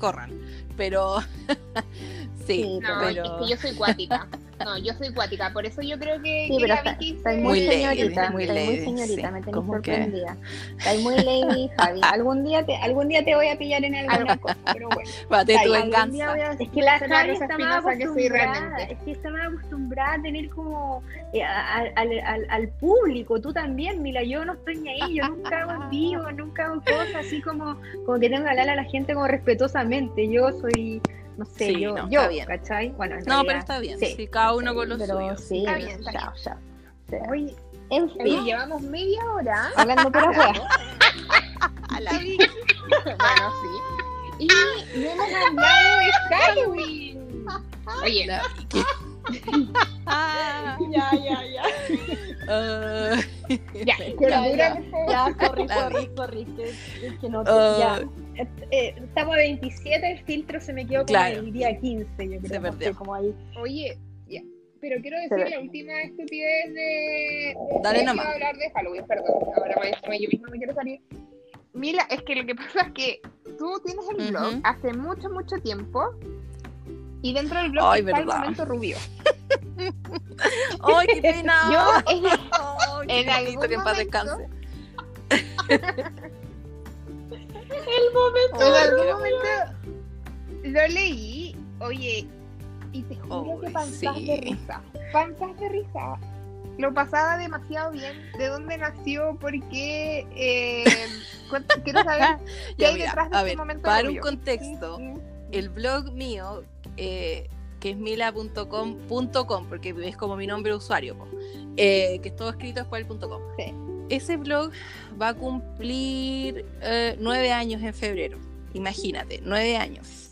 corran. Pero sí, Sí, No, pero es que yo soy cuática. No, yo soy cuática. Por eso yo creo que, Sí, que pero la está, Vicky está se- muy, Muy lady, señorita, muy lady, muy señorita, sí. me tenés que- sorprendida. Está muy lady, Javi. Algún día te, algún día te voy a pillar en alguna cosa, pero bueno. Bate tu venganza. a- Es que la Javi está más que acostumbrada, es que está más acostumbrada a tener como eh, a- a- al, al, al público, tú también, mira, yo no estoy ni ahí, yo nunca hago en vivo, nunca hago cosas así como, como que tengo que hablar a la gente como respetuosamente, yo soy, no sé, Sí, yo, no, yo, está bien. ¿cachai? Bueno, en No, pero realidad, está bien, sí, sí, cada uno con lo pero suyo. Sí, Está bien, está chao, chao. O sea, Oye, en fin, llevamos media hora. hablando pura wea. A la bueno, sí. Y no hemos hablado de Halloween. Oye, ¿qué? Ah, ya, ya, ya. ah, Ya, ya, por. Ya, La sorry, vi. sorry. Que, es que no, Oh. ya. Eh, estamos a 27, el filtro se me quedó como Claro. el día 15, yo creo. Se como ahí. Oye, ya. Pero quiero Se decir ve. la última estupidez de. Dale nomás. quiero hablar de Halloween, perdón. Ahora me, yo misma me quiero salir. Mila, es que lo que pasa es que tú tienes el blog Ujú. hace mucho, mucho tiempo. Y dentro del blog Ay, está verdad. el momento rubio. ¡Ay, qué pena! Yo, en, Ay, qué en algún que en paz momento- descanse. El momento. en Ay, algún qué momento lo leí, oye, y te juro que panzas sí. de risa. Panzas de risa. Lo pasaba demasiado bien. ¿De dónde nació? ¿Por qué? Eh, quiero saber qué Ya, hay mira, detrás de a este ver, momento para un contexto, el blog mío, eh, que es mila.com.com, porque es como mi nombre de usuario, eh, que es todo escrito después del punto .com. Sí. Ese blog va a cumplir eh, nueve años en febrero. Imagínate, nueve años.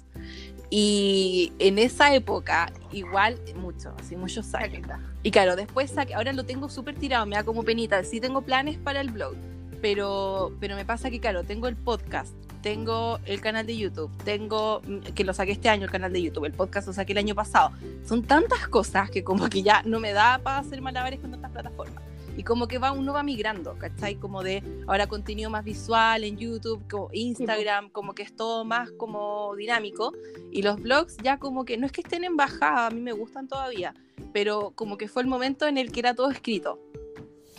Y en esa época, igual, mucho, así muchos años. Y claro, después ahora lo tengo súper tirado, me da como penita. Sí tengo planes para el blog, pero, pero me pasa que, claro, tengo el podcast, tengo el canal de YouTube, tengo, mm, que lo saqué este año el canal de YouTube, el podcast lo saqué el año pasado. Son tantas cosas que como que ya no me da para hacer malabares con tantas plataformas. Y como que va, uno va migrando, ¿cachai? Como de ahora contenido más visual en YouTube, como Instagram, como que es todo más como dinámico. Y los blogs ya como que no es que estén en bajada, a mí me gustan todavía, pero como que fue el momento en el que era todo escrito.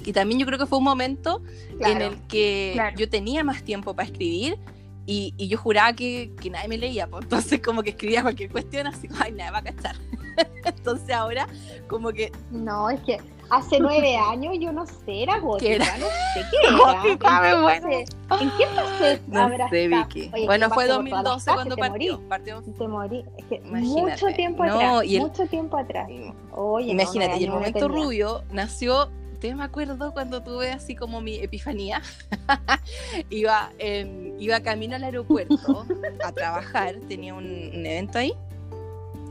Y también yo creo que fue un momento en el que claro. yo tenía más tiempo para escribir y, y yo juraba que, que nadie me leía, pues entonces como que escribía cualquier cuestión así, ay, nadie va a cachar. entonces ahora como que No, es que hace nueve años yo no sé, era gótica, era? no sé qué era. Gótica, ¿En fase- ¿En qué fase no sé? Vicky. Oye, bueno, fue pasé por todas las 2012 cuando partió. morí. partió Te morí. Es que Imagínate. mucho tiempo No, atrás. el- Mucho tiempo atrás. Oye, no, Imagínate, nueve y el no momento rubio nació, te me acuerdo cuando tuve así como mi epifanía, iba, en- iba camino al aeropuerto a trabajar, tenía un, un evento ahí,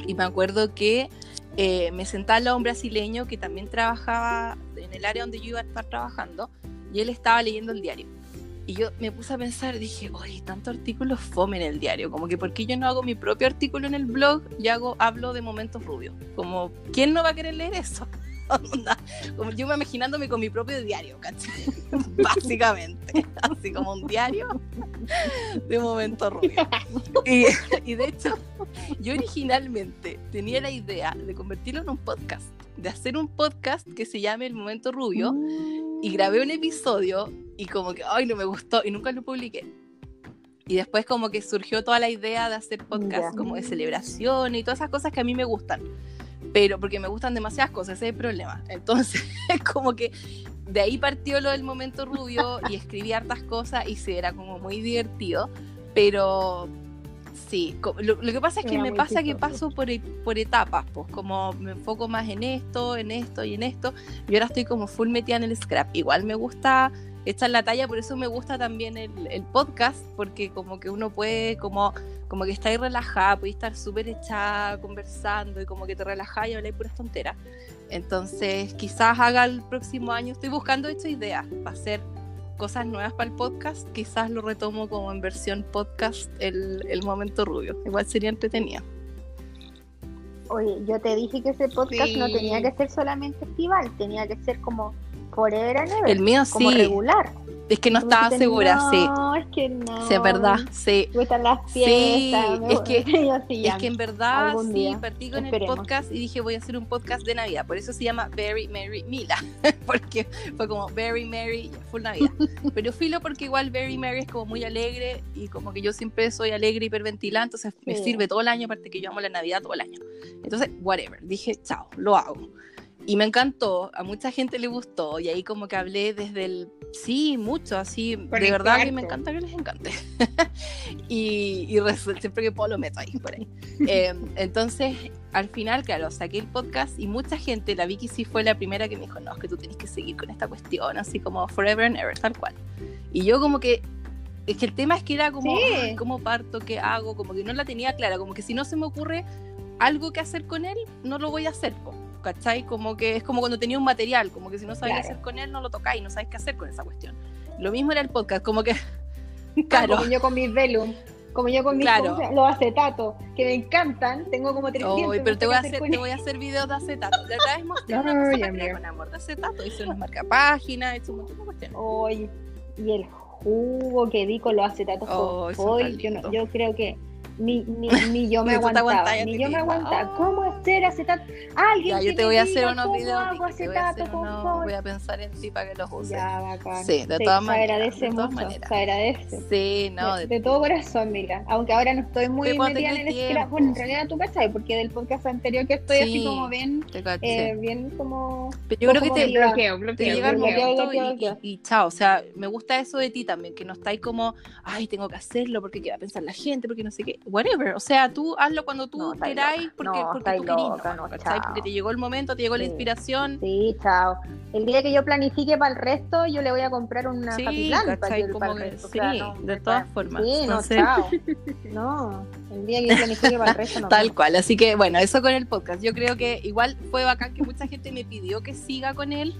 y me acuerdo que eh, me sentaba al lado un brasileño que también trabajaba en el área donde yo iba a estar trabajando, y él estaba leyendo el diario. Y yo me puse a pensar, dije, oye, tanto artículos fome en el diario, como que ¿por qué yo no hago mi propio artículo en el blog y hago, hablo de momentos rubios? Como, ¿quién no va a querer leer eso? Onda, como yo me imaginándome con mi propio diario, ¿cachai? Básicamente, así como un diario de momentos rubios. Y, y de hecho, yo originalmente tenía la idea de convertirlo en un podcast, de hacer un podcast que se llame El Momento Rubio y grabé un episodio y como que, ay, no me gustó y nunca lo publiqué. Y después como que surgió toda la idea de hacer podcast Ya. como de celebración y todas esas cosas que a mí me gustan. Pero porque me gustan demasiadas cosas, ese es el problema. Entonces, como que de ahí partió lo del momento rubio y escribí hartas cosas y sí, era como muy divertido. Pero sí, lo, lo que pasa es que Era me pasa que paso por, e- por etapas, pues como me enfoco más en esto, en esto y en esto. Y ahora estoy como full metida en el scrap. Igual me gusta echar la talla, por eso me gusta también el, el podcast, porque como que uno puede, como, como que está ahí relajada, puede estar súper echada conversando y como que te relajas y hablas puras tonteras. Entonces, quizás haga el próximo año, estoy buscando hecho ideas para hacer cosas nuevas para el podcast, quizás lo retomo como en versión podcast el, el momento rubio. Igual sería entretenido. Oye, yo te dije que ese podcast no Sí. tenía que ser solamente estival, tenía que ser como ever, El mío como sí, regular. es que no me estaba segura, sí. No, es que no. Sí, es verdad, sí. En las Sí, fiestas. me es que- así Es que en verdad sí, partí con Esperemos. el podcast y dije voy a hacer un podcast de Navidad. Por eso se llama Very Merry Mila. porque fue como Very Merry Full Navidad. Pero filo porque igual Very Merry es como muy alegre y como que yo siempre soy alegre y hiperventilada, entonces me Sí. sirve todo el año, aparte que yo amo la Navidad todo el año. Entonces, whatever. Dije, chao, lo hago. Y me encantó, a mucha gente le gustó y ahí como que hablé desde el, sí, mucho, así, de Conectó verdad que me encanta que les encante. y y siempre que puedo lo meto ahí, por ahí. Eh, entonces, al final, claro, saqué el podcast y mucha gente, la Vicky sí fue la primera que me dijo, no, es que tú tienes que seguir con esta cuestión, así como forever and ever, tal cual. Y yo como que, es que el tema es que era como, Sí. "Ay, ¿cómo parto? ¿Qué hago? Como que no la tenía clara, como que si no se me ocurre algo que hacer con él, no lo voy a hacer, po, ¿cachai? Como que es como cuando tenía un material, como que si no sabéis Claro. hacer con él, no lo tocáis, no sabéis qué hacer con esa cuestión. Lo mismo era el podcast, como que, Claro. Como yo con mis velum, como yo con mis Claro. ¿cómo se llama? los acetatos, que me encantan. Tengo como 300. Oy, no pero te qué voy a hacer, con te voy a hacer videos de acetato. La otra vez mostré una Ay, cosa para crear con amor de acetato, hice unas marcapáginas, hice un montón de cuestiones. Oye, y el jugo que di con los acetatos Oh, eso hoy, yo, no- yo creo que ni, ni, ni yo me aguantaba, aguantabas a ni yo me aguantaba. Oh. ¿Cómo hacer acetato? Alguien Ya, yo te voy a diga hacer unos cómo videos, hago te voy a hacer acetato, unos- voy a pensar en ti para que los uses. Ya, bacán. Sí, de Sí, todas se maneras, agradece de todas mucho, maneras. se agradece. Sí, no, de, de- de todo corazón, mira. Aunque ahora no estoy muy metida en el. Bueno, en realidad tú cachai, porque del podcast anterior que estoy así Sí, como bien, te caché. eh, bien como. Pero yo creo que te, motivada. Bloqueo, te bloqueo. llega el bloqueo, momento bloqueo, y, bloqueo. chao. O sea, me gusta eso de ti también, que no estáis como, ay, tengo que hacerlo porque qué va a pensar la gente, porque no sé qué. Whatever. O sea, tú hazlo cuando tú No, queráis, porque, No, porque tú querís, loca, nomás, no. Porque te llegó el momento, te llegó la Sí. inspiración. Sí, chao. El día que yo planifique para el resto, yo le voy a comprar una Sí, para, Como para el resto. sí, claro, no, de todas formas. Sí, no, chao. No, el día que yo planifique para el resto no. Tal cual, así que bueno, eso con el podcast. Yo creo que igual fue bacán que mucha gente me pidió que siga con él.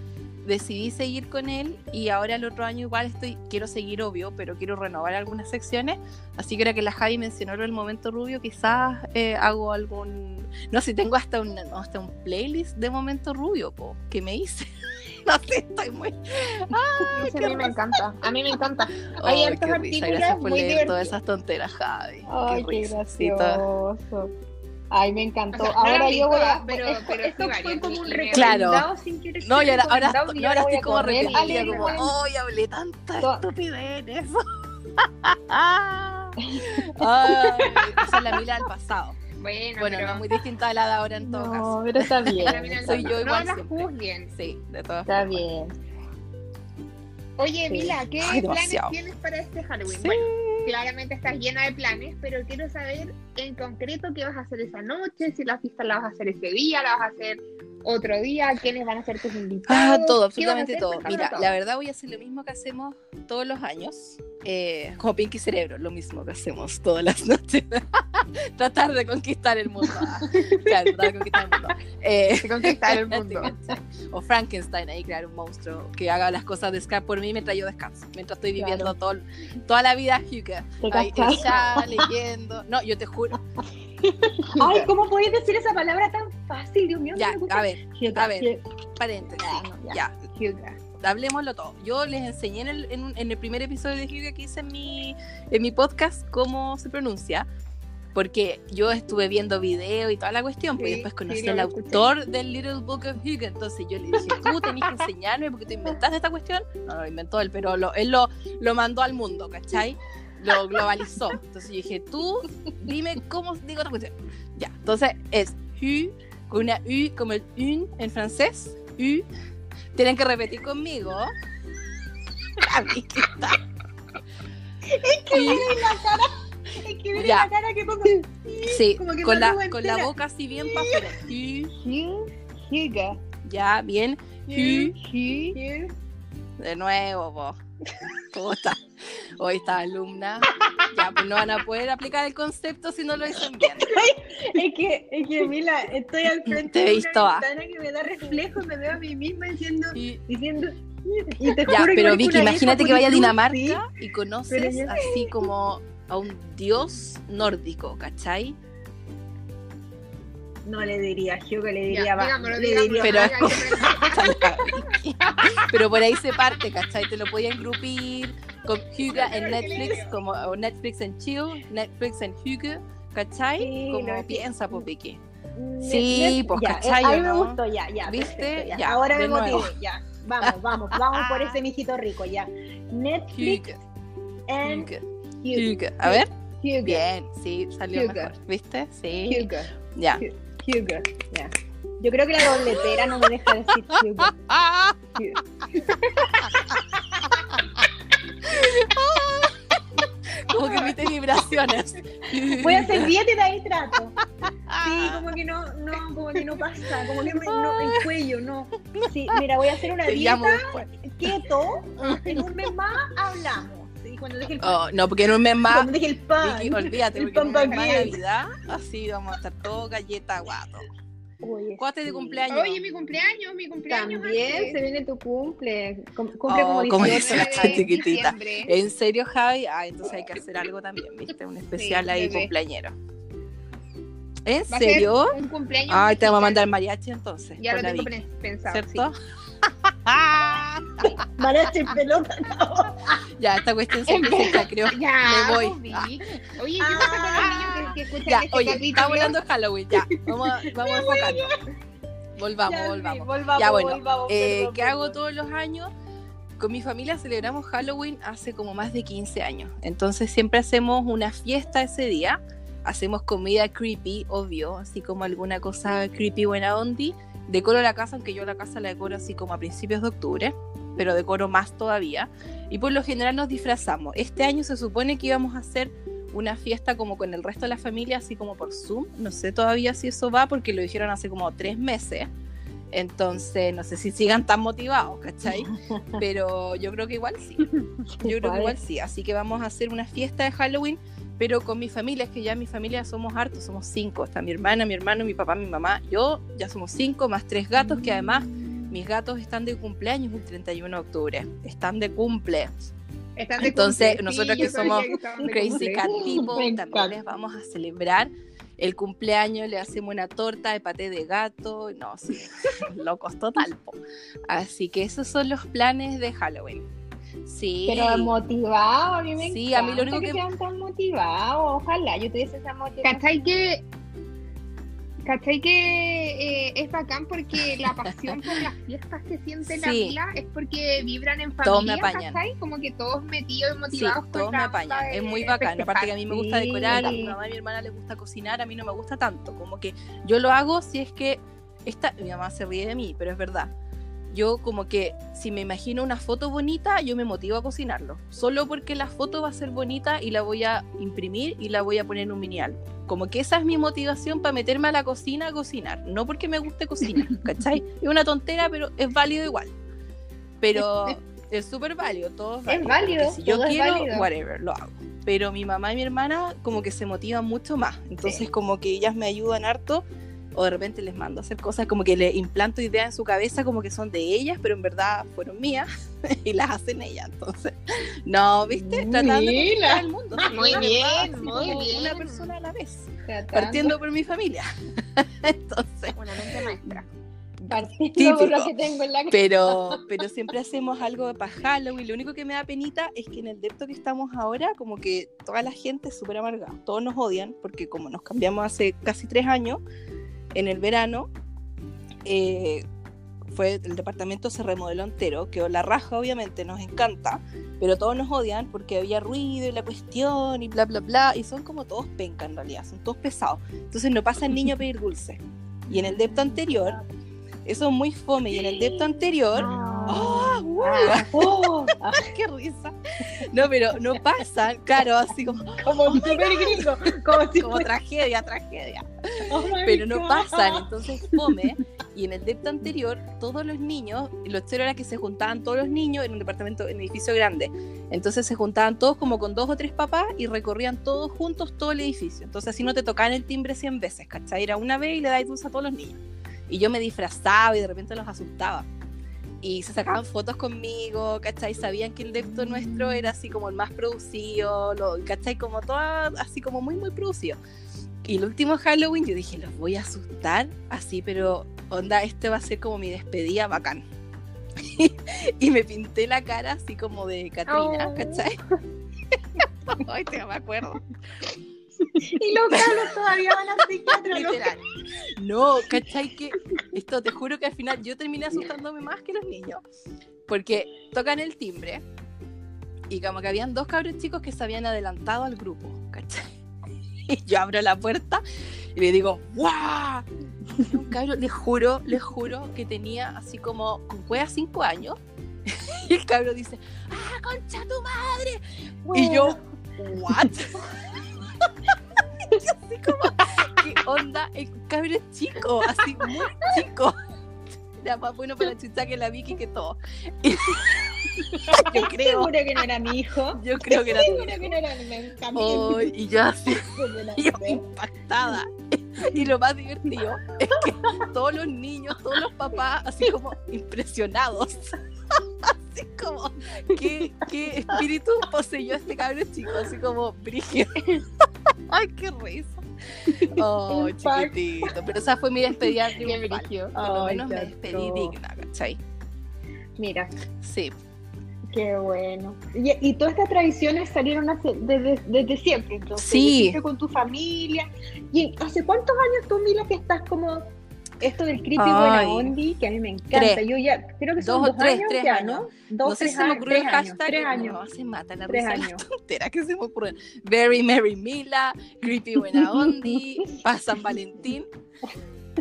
Decidí seguir con él y ahora el otro año igual estoy, quiero seguir obvio, pero quiero renovar algunas secciones. Así que ahora que la Javi mencionó el momento rubio, quizás eh, hago algún, no sé, tengo hasta un, hasta un playlist de momento rubio, po, que me hice. no sé, estoy muy... Eso a mí me encanta. A mí me encanta. Ay, Hay hartos artículos Gracias por muy leer todas esas tonteras, Javi. Ay, qué gracioso. Ay, me encantó. O sea, no ahora vi yo voy a. pero- esto pero esto fue como un recomendado Claro. sin querer No, y ahora, ahora, y no, ahora voy estoy a como arrepentida, como, ¡ay, hablé tanta To- estupidez! Ay, esa es la Mila del pasado. Bueno, Bueno, pero... no es muy distinta a la de ahora en todo No, caso. pero está bien. Soy yo no igual la siempre. juzguen. Sí, de todas Está formas. bien. Oye. Mila, ¿qué Ay, planes tienes para este Halloween? Sí. Bueno, claramente estás llena de planes, pero quiero saber en concreto qué vas a hacer esa noche, si la fiesta la vas a hacer ese día, la vas a hacer otro día, quiénes van a ser tus Ah, invitados. todo, ¿Qué vas a absolutamente todo. Mira, todo. la verdad voy a hacer lo mismo que hacemos todos los años, eh, como Pinky Cerebro, lo mismo que hacemos todas las noches. tratar de conquistar el mundo. Ah, claro, tratar de conquistar el mundo. Eh, De conquistar el mundo. o Frankenstein, ahí crear un monstruo que haga las cosas de Scrap por mí mientras yo descanso, mientras estoy viviendo Claro. todo, toda la vida Hugo. ¿Te Ahí echada, leyendo. No, yo te juro. Ay, ¿cómo podéis decir esa palabra tan fácil? Dios mío. Ya, me gusta. a ver, a ver. Paréntesis. Ya, ya. Ya, hablemoslo todo. Yo les enseñé en el, en en el primer episodio de Hugo que hice en mi, en mi podcast cómo se pronuncia. Porque yo estuve viendo video y toda la cuestión, pues Sí, después conocí sí, al escuché. autor del Little Book of Hugo. Entonces yo le dije, tú tenés que enseñarme porque tú inventaste esta cuestión. No, no lo inventó él, pero lo- él lo, lo mandó al mundo, ¿cachai? Lo globalizó. Entonces yo dije, tú dime cómo digo esta cuestión. Ya, entonces es Hu, con una U como el un en francés. U. Tienen que repetir conmigo. Amiguita. Y- Es que Ya. la cara que pongo. Sí, Como que con la, con la boca así bien para afuera. Ya, bien. Hu. Hu- De nuevo, vos. Puta. Hoy esta alumna. Ya, pues no van a poder aplicar el concepto si no lo dicen bien. Es que, es que, Mila, estoy al frente de una ah. ventana que me da reflejo me veo a mí misma diciendo, Y- diciendo, y te Ya, juro que pero parezco Vicky, imagínate que vaya a Dinamarca ¿sí? y conoces ya- así como a un dios nórdico, ¿cachai? No le diría, Hugo le Ya, diría, va, le diría, Pero- Pero por ahí se parte, ¿cachai? Te lo podían grupir con Hugo en Netflix, como o Netflix en Chill, Netflix en Hugo, ¿cachai? Sí, como lo- piensa, pues Vicky. Sí, pues, ya, ¿cachai eh, Ahí me gustó, ya, ya. ¿Viste? perfecto, ya. Ya, Ahora me de nuevo. motivé, ya. Vamos, vamos, vamos por ese mijito rico, ya. Netflix Hugo, and Hugo, Hugo. Hugo. A ver, Hugo. bien, sí, salió Hugo. mejor, ¿viste? Sí, Hugo. ya. Hugo. Ya. Yo creo que la dobletera no me deja decir Hugo. Hugo. Como que emite vibraciones. Voy a hacer dieta y de ahí trato. Sí, como que no, no, como que no pasa, como que me- no, el cuello, no. Sí, mira, voy a hacer una dieta keto, en un mes más hablamos. Sí, cuando deje el pan, Oh, no, porque en un mes más, cuando deje el pan, Vicky, olvídate, el porque en pan un mes más. Navidad, así vamos a estar todo galleta guato. Oye, ¿Cuándo de cumpleaños? Oye, mi cumpleaños, mi cumpleaños. También se viene tu cumple. Cumple como oh, como dice la chiquitita. ¿En serio, Javi? Ah, entonces hay que hacer algo también, ¿viste? Un especial ahí cumpleañero. ¿En serio? Un cumpleaños. Ay, te vamos a mandar mariachi entonces. Ya lo tengo pensado. ¿Cierto? Sí. mariachi pelota, no. Ya, esta cuestión se empieza, creo. Ya, me voy. Oye, ¿qué pasa con los niños que, escuchan ya, este oye, capítulo? Está volando Halloween, ya. Vamos, vamos enfocando. Volvamos, Ya, volvamos. volvamos, ya, bueno. volvamos, eh, perdón, ¿Qué hago todos los años? Con mi familia celebramos Halloween hace como más de 15 años. Entonces siempre hacemos una fiesta ese día. Hacemos comida creepy, obvio, así como alguna cosa creepy buena ondi. Decoro la casa, aunque yo la casa la decoro así como a principios de octubre, pero decoro más todavía. Y por lo general nos disfrazamos. Este año se supone que íbamos a hacer una fiesta como con el resto de la familia, así como por Zoom. No sé todavía si eso va, porque lo dijeron hace como tres meses. Entonces, no sé si sigan tan motivados, ¿cachai? Pero yo creo que igual sí. Yo creo que igual sí. Así que vamos a hacer una fiesta de Halloween, pero con mi familia, es que ya mi familia somos hartos, somos cinco. Está mi hermana, mi hermano, mi papá, mi mamá, yo, ya somos cinco, más tres gatos, que además mis gatos están de cumpleaños el 31 de octubre. Están de cumple. Están de Entonces, cumple. nosotros Sí, que somos que Crazy. Cat People, también les vamos a celebrar el cumpleaños, le hacemos una torta de paté de gato, no, sí, locos total. po. Así que esos son los planes de Halloween. Sí. Pero motivado, a mí me Sí, a mí lo encanta único que- sean tan motivados. Ojalá yo tuviese esa motivación. ¿Cachai que, ¿Cachai que eh, es bacán porque la pasión por las fiestas que siente la Sí. pila es porque vibran en Todos me familia, apañan. ¿cachai? Como que todos metidos y Sí, motivados por todos me la apañan. Es muy bacán. Aparte que a mí me gusta Sí. decorar, a mi mamá y a mi hermana les gusta cocinar, a mí no me gusta tanto. Como que yo lo hago si es que esta, mi mamá se ríe de mí, pero es verdad. Yo como que si me imagino una foto bonita, yo me motivo a cocinarlo. Solo porque la foto va a ser bonita y la voy a imprimir y la voy a poner en un mini álbum. Como que esa es mi motivación para meterme a la cocina a cocinar. No porque me guste cocinar, ¿cachai? Es una tontera, pero es válido igual. Pero es súper válido, todo es Es válido. Si yo quiero, válido. whatever, lo hago. Pero mi mamá y mi hermana como que se motivan mucho más. Entonces como que ellas me ayudan harto o de repente les mando a hacer cosas como que le implanto ideas en su cabeza como que son de ellas, pero en verdad fueron mías y las hacen ellas. Entonces, no, ¿viste? Tratando de Mira. el mundo. Muy de bien, verdad, muy bien. Una persona a la vez, Tratando- partiendo por mi familia. Entonces, Una mente maestra. partiendo por lo típico. que tengo en la cabeza. pero, pero siempre hacemos algo para Halloween. Lo único que me da penita es que en el depto que estamos ahora, como que toda la gente es súper amargada. Todos nos odian porque como nos cambiamos hace casi tres años, en el verano, eh, fue el departamento se remodeló entero, quedó la raja obviamente, nos encanta, pero todos nos odian porque había ruido y la cuestión y bla bla bla, y son como todos penca en realidad, son todos pesados. Entonces no pasa el niño a pedir dulce. Y en el depto anterior, eso es muy fome, y en el depto anterior, ¡ah, uh! Ah, oh, ¡Qué risa! No, pero no pasan, claro, así como, como súper gringo. Como si como tragedia, tragedia. oh pero no God. pasan, entonces fome. Y en el depto anterior, todos los niños, lo chévere era que se juntaban todos los niños en un departamento, en un edificio grande. Entonces se juntaban todos como con dos o tres papás y recorrían todos juntos todo el edificio. Entonces así no te tocaban el timbre 100 veces, ¿cachai? Era una vez y le dais dulce a todos los niños. Y yo me disfrazaba y de repente los asustaba. Y se sacaban fotos conmigo, ¿cachai? Sabían que el depto nuestro era así como el más producido, lo, ¿cachai? Como todo así como muy, muy producido. Y el último Halloween yo dije, los voy a asustar así, pero onda, este va a ser como mi despedida bacán. y me pinté la cara así como de Katrina, Oh. ¿cachai? Ay, te me acuerdo. Y los cabros todavía van a psiquiatra. Literal. No, ¿cachai? Que esto te juro que al final yo terminé asustándome más que los niños. Porque tocan el timbre y como que habían dos cabros chicos que se habían adelantado al grupo, ¿cachai? Y yo abro la puerta y le digo, ¡guau! Y un cabro, les juro, les juro que tenía así como con cueva cinco años. Y el cabro dice, ¡ah, concha tu madre! Y yo, ¿what? Y así como, ¿qué onda? El cabro es chico, así muy chico. Era más bueno para chucha que la Vicky que todo. yo creo, Seguro que no era mi hijo. yo creo que era Seguro que no era mi Camilo. Oh, y yo así, Yo impactada. Y lo más divertido es que todos los niños, todos los papás, así como impresionados. Así como, ¿qué, qué espíritu poseyó este cabrón chico? Así como, brigio. Ay, qué risa. Oh, chiquitito. Pero esa fue mi despedida triunfal. Por lo menos me despedí digna, ¿cachai? Mira. Sí. Qué bueno. Y, y todas estas tradiciones salieron hace, desde, desde siempre, entonces. Sí. Con tu familia. ¿Y hace cuántos años tú, Mila, que estás como esto del creepy buena ondi, que a mí me encanta? Tres. Yo ya, creo que son Dos dos, tres, años tres ya, años. ¿no? Dos, no sé si se me ocurrió el hashtag. Tres años. mamá se mata la Tres risa años. tontera que se me ocurre. Very Merry Mila, Creepy Buena Ondi, San Valentín.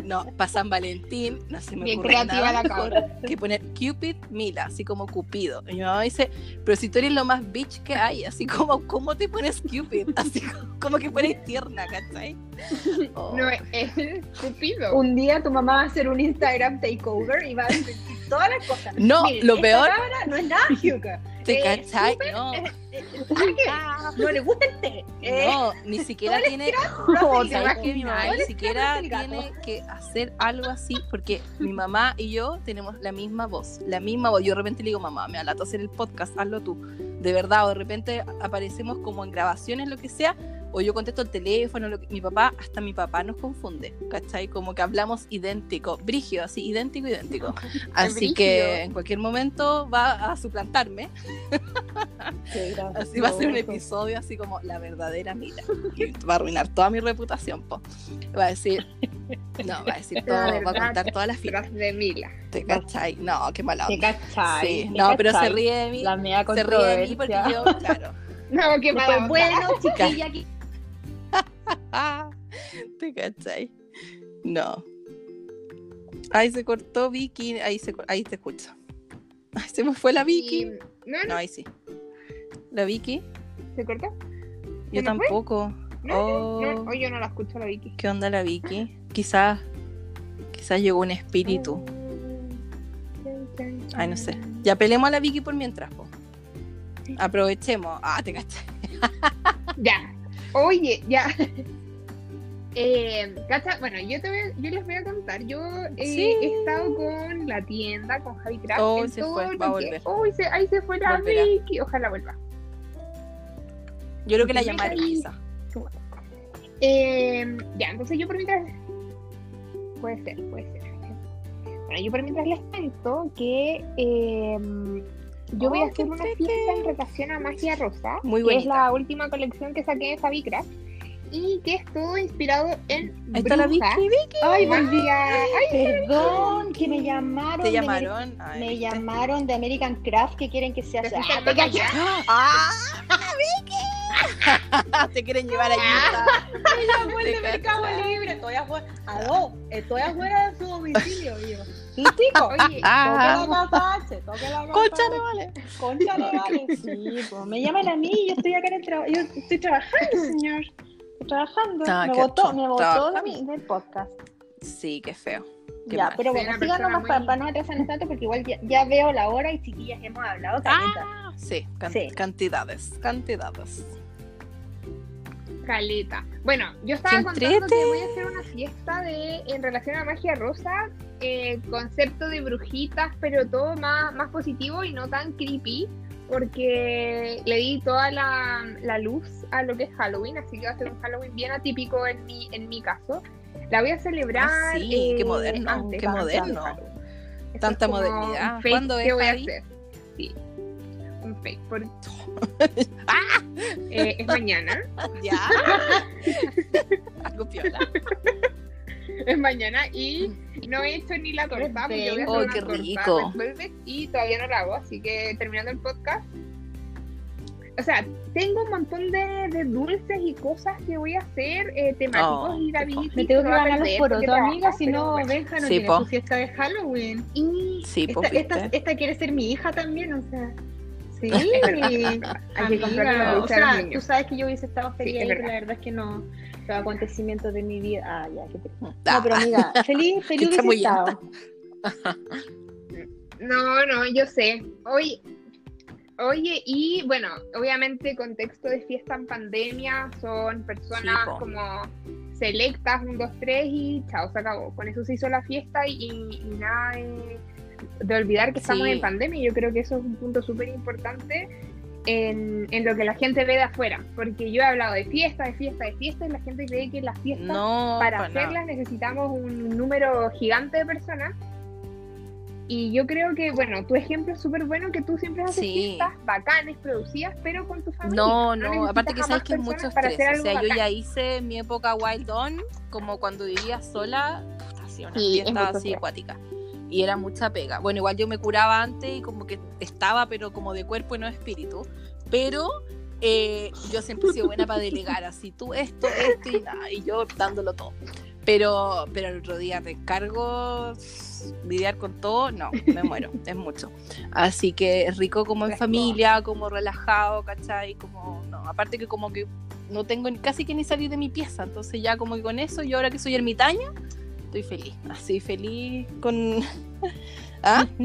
No, para San Valentín no se me Bien ocurre creativa nada la cabra. que poner Cupid Mila, así como Cupido. Y mi mamá dice, pero si tú eres lo más bitch que hay, así como, ¿cómo te pones Cupid? Así como, como que pones tierna, ¿cachai? Oh. No, es Cupido. Un día tu mamá va a hacer un Instagram takeover y va a decir todas las cosas. No, Miren, lo peor, cabra no es nada, Hyuga. ¿te Eh, cachai? súper, No. eh, eh, ¿sabe qué? No le gusta el té. Eh, No, ni siquiera tiene. ¿Sabes. Mi mamá ni siquiera tiene que hacer algo así, porque mi mamá y yo tenemos la misma voz, la misma voz. Yo de repente le digo, mamá, me alato hacer el podcast, hazlo tú. De verdad, o de repente aparecemos como en grabaciones, lo que sea, o yo contesto el teléfono, lo que- mi papá, hasta mi papá nos confunde, ¿cachai? Como que hablamos idéntico, brigio, así, idéntico, idéntico. Así que en cualquier momento va a suplantarme. Así va a ser un episodio así como la verdadera Mila. Y va a arruinar toda mi reputación, po. Va a decir, no, va a decir todo, va a contar todas las filas. De Mila. ¿Te cachai? No, qué mala ¿Te onda. cachai? Sí, ¿Te no, pero se ríe de mí. La Se ríe de mí porque yo, claro. No, qué mala onda. bueno, chiquilla, aquí. ¿Te cachai? No. Ahí se cortó Vicky, ahí se ahí te escucho. Ay, se me fue la Y- Vicky. No, No, no, ahí sí. La Vicky, ¿se cortó? yo tampoco. No, Oh. no, hoy yo no la escucho la Vicky. ¿Qué onda la Vicky? Quizás, quizás llegó un espíritu. Ay, no sé. Ya pelemos a la Vicky por mientras, po. Aprovechemos. Ah, te cachai. Ya. Oye, ya. Eh, cacha, bueno, yo, te voy a- yo les voy a contar. Yo eh, Sí. he estado con la tienda, con Javi Craft. Oh, en se todo fue, lo va a volver. Oh, se- ahí se fue la Volverá. Vicky. Ojalá vuelva. Yo creo que la llamaron quizás. Eh, ya, entonces yo por mientras. Puede ser, puede ser. Bueno, yo por mientras les cuento que yo voy Oh, a hacer qué una fiesta en relación a Magia Rosa, Muy que es la última colección que saqué de Fabicra y que es todo inspirado en Ahí está la Vicky. Vicky. Ay, volví. Ay, Perdón, que me llamaron. ¿Te llamaron? Ay, me llamaron de American Craft que quieren que sea Ah. ¡Ah! ¡Vicky! Te quieren llevar a Utah. Vuelve Te Mercado. Libre, estoy afuera. Aló, estoy afuera de su domicilio, yo. Sí, chico. Oye, Toque la casa, H, toque la casa. Concha no vale. Concha le vale. Sí, pues me llaman a mí, yo estoy acá en el trabajo. Yo estoy trabajando, señor. Estoy trabajando. Ah, me votó, me votó Trabajando. de mi- del podcast. Sí, qué feo. Qué ya, mal. pero bueno, sigan nomás para muy- no atrasarnos tanto porque igual ya, ya veo la hora y chiquillas hemos hablado. Ah, sí, can- Sí. cantidades, cantidades. Caleta. Bueno, yo estaba ¡Qué contando que voy a hacer una fiesta de en relación a magia rosa, eh, concepto de brujitas, pero todo más, más positivo y no tan creepy, porque le di toda la, la luz a lo que es Halloween, así que va a ser un Halloween bien atípico en mi, en mi caso. La voy a celebrar. Ah, sí, qué eh, moderno, antes, qué moderno. Tanta es modernidad. ¿Cuándo es, voy a hacer? Sí, un fake. por- ¡Ah! Eh, es mañana. Ya. Algo piola. es mañana y no he hecho ni la torta porque voy a hacer Oh, una qué torta rico. Y todavía no la hago, así que terminando el podcast. O sea, tengo un montón de, de dulces y cosas que voy a hacer eh, temáticos Oh, y David po- Me tengo que ganar los porotos, amiga, si no, bueno. Benja no Sí, tiene po. su fiesta de Halloween. Y Sí, pues Esta, esta, viste. esta quiere ser mi hija también, o sea. Sí, hay que los o dulces a los sea, niños. tú sabes que yo hubiese estado feliz Sí, es pero la verdad es que no. Los acontecimientos de mi vida. Ah, ya, qué triste. Ah, No, pero amiga, feliz, feliz está hubiese muy estado. No, no, yo sé. Oye, oye, y bueno, obviamente contexto de fiesta en pandemia son personas Sí, como selectas, un, dos, tres y chao, se acabó. Con eso se hizo la fiesta y, y nada de, de olvidar que estamos Sí. en pandemia. Yo creo que eso es un punto súper importante en, en lo que la gente ve de afuera. Porque yo he hablado de fiesta, de fiesta, de fiesta y la gente cree que las fiestas, No, para pa' nada. hacerlas necesitamos un número gigante de personas. Y yo creo que, bueno, tu ejemplo es súper bueno que tú siempre haces Sí. fiestas bacanes, producidas, pero con tu familia. No, no, aparte que sabes que es mucho estrés. O sea, algo yo ya bacán. hice mi época Wild On, como cuando vivía sola, hacía una Sí, es fiesta así acuática. Y era mucha pega. Bueno, igual yo me curaba antes y como que estaba, pero como de cuerpo y no de espíritu. Pero eh, yo siempre he sido buena para delegar, así tú esto, esto y nada, y yo dándolo todo. Pero, pero el otro día recargo, lidiar con todo, no, me muero, es mucho. Así que rico como en familia, como relajado, ¿cachai? Como, no, aparte que como que no tengo casi que ni salir de mi pieza, entonces ya como que con eso, yo ahora que soy ermitaña, estoy feliz, así feliz con... ¿Ah?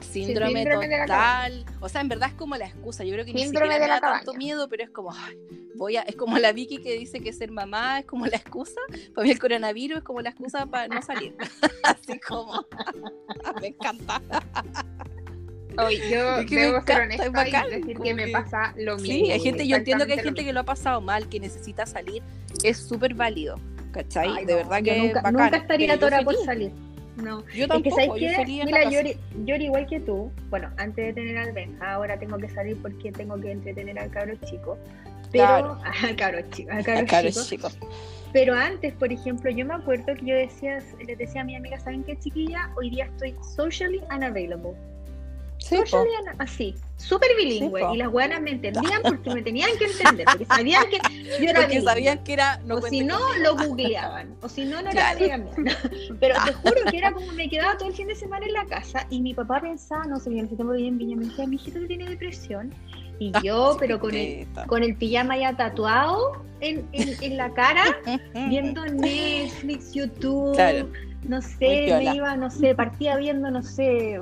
Síndrome, total. O sea, en verdad es como la excusa. Yo creo que ni Síndrome siquiera de me da tanto miedo, pero es como, ay, voy a, es como la Vicky que dice que ser mamá es como la excusa. Para mí el coronavirus es como la excusa para no salir. Así como, me encanta. Hoy yo Es que debo ser honesta bacán, y decir que me pasa lo mismo. Sí, hay gente, yo entiendo que hay gente que lo ha pasado mal, que necesita salir. Es súper válido, ¿cachai? Ay, de no, verdad que nunca, bacán, nunca estaría atorada por salir. No. Yo Es que, tampoco, ¿sabes yo en Mira, yo, yo igual que tú. Bueno, antes de tener al Benja, ahora tengo que salir porque tengo que entretener al cabro chico. Pero, Claro. al cabro chico, al cabro Claro, chico. chico. Pero antes, por ejemplo, yo me acuerdo que yo decía, les decía a mi amiga, ¿saben qué, chiquilla? Hoy día estoy socially unavailable. Sí. Socially una- así, súper bilingüe. Sí, y las buenas me entendían porque me tenían que entender, porque sabían que yo era Porque sabían que era. No o si no, lo googleaban. O si no, no Claro. era amiga. Pero te juro que era como me quedaba todo el fin de semana en la casa y mi papá pensaba, no sé, en ese tiempo vivía en Viña, me decía, mi hijito tiene depresión. Y yo, pero con el, con el pijama ya tatuado en, en, en la cara, viendo Netflix, YouTube, Claro. No sé, me iba, no sé, partía viendo, no sé,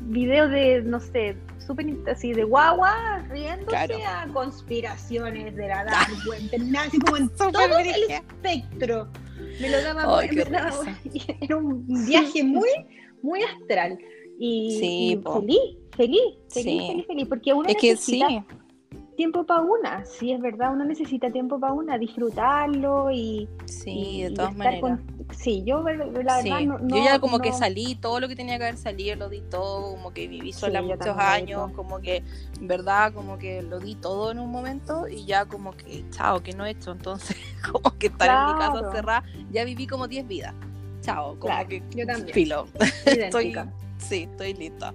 videos de, no sé, súper así de guagua, riéndose Claro. a conspiraciones de la dark web, como en todo el espectro. Me lo daba, Ay, me daba- era un viaje muy, muy astral. Y, Sí, y feliz, feliz, feliz, Sí. feliz, feliz, porque uno Es que necesita sí, tiempo para una, sí es verdad, uno necesita tiempo para una, disfrutarlo y, sí, y- de y todas estar maneras. con- sí, yo la Sí. verdad no, yo ya no- como que no- salí, todo lo que tenía que haber salido lo di todo, como que viví sola Sí, muchos años, como que, en verdad, como que lo di todo en un momento y ya como que, chao, que no he hecho, entonces como que estar en mi casa Claro. encerrada, ya viví como 10 vidas, chao, como Claro, que, yo también. filo, estoy, sí, estoy lista.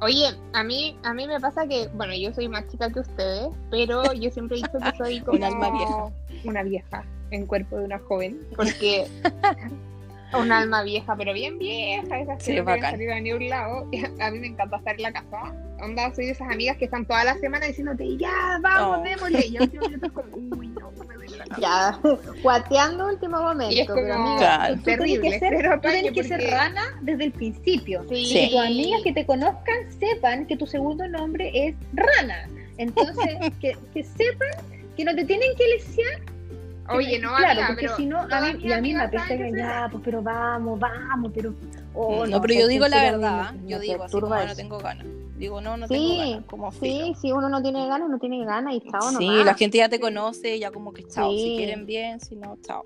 Oye, a mí, a mí me pasa que, bueno, yo soy más chica que ustedes, pero yo siempre he dicho que soy como Un alma vieja. Una vieja en cuerpo de una joven, porque un alma vieja, pero bien vieja, esas que Sí, no quieren bacán. salir a ningún lado. A mí me encanta estar en la casa. Onda, soy de esas amigas que están toda la semana diciéndote, ya, vamos, Oh. démosle. Y yo último es como, uy, no, me. Ya, guateando último momento. Y es como pero amiga, Claro. tú tienes terrible, que ser, pero tú tienes apaño que ser porque- rana desde el principio. Sí. Y que tus amigas que te conozcan sepan que tu segundo nombre es rana. Entonces, que, que sepan que no te tienen que lesear. Oye, no, claro, amiga, porque si no, a mí, y a mí me apetece rana. pues, pero vamos, vamos, pero. Oh, no, pero yo digo la verdad, me- yo digo así como "Ah, no tengo ganas. Digo, no, no Sí, tengo ganas, como Sí, si uno no tiene ganas, no tiene ganas y chao Sí, nomás. la gente ya te conoce, ya como que chao, si quieren bien, si no, chao.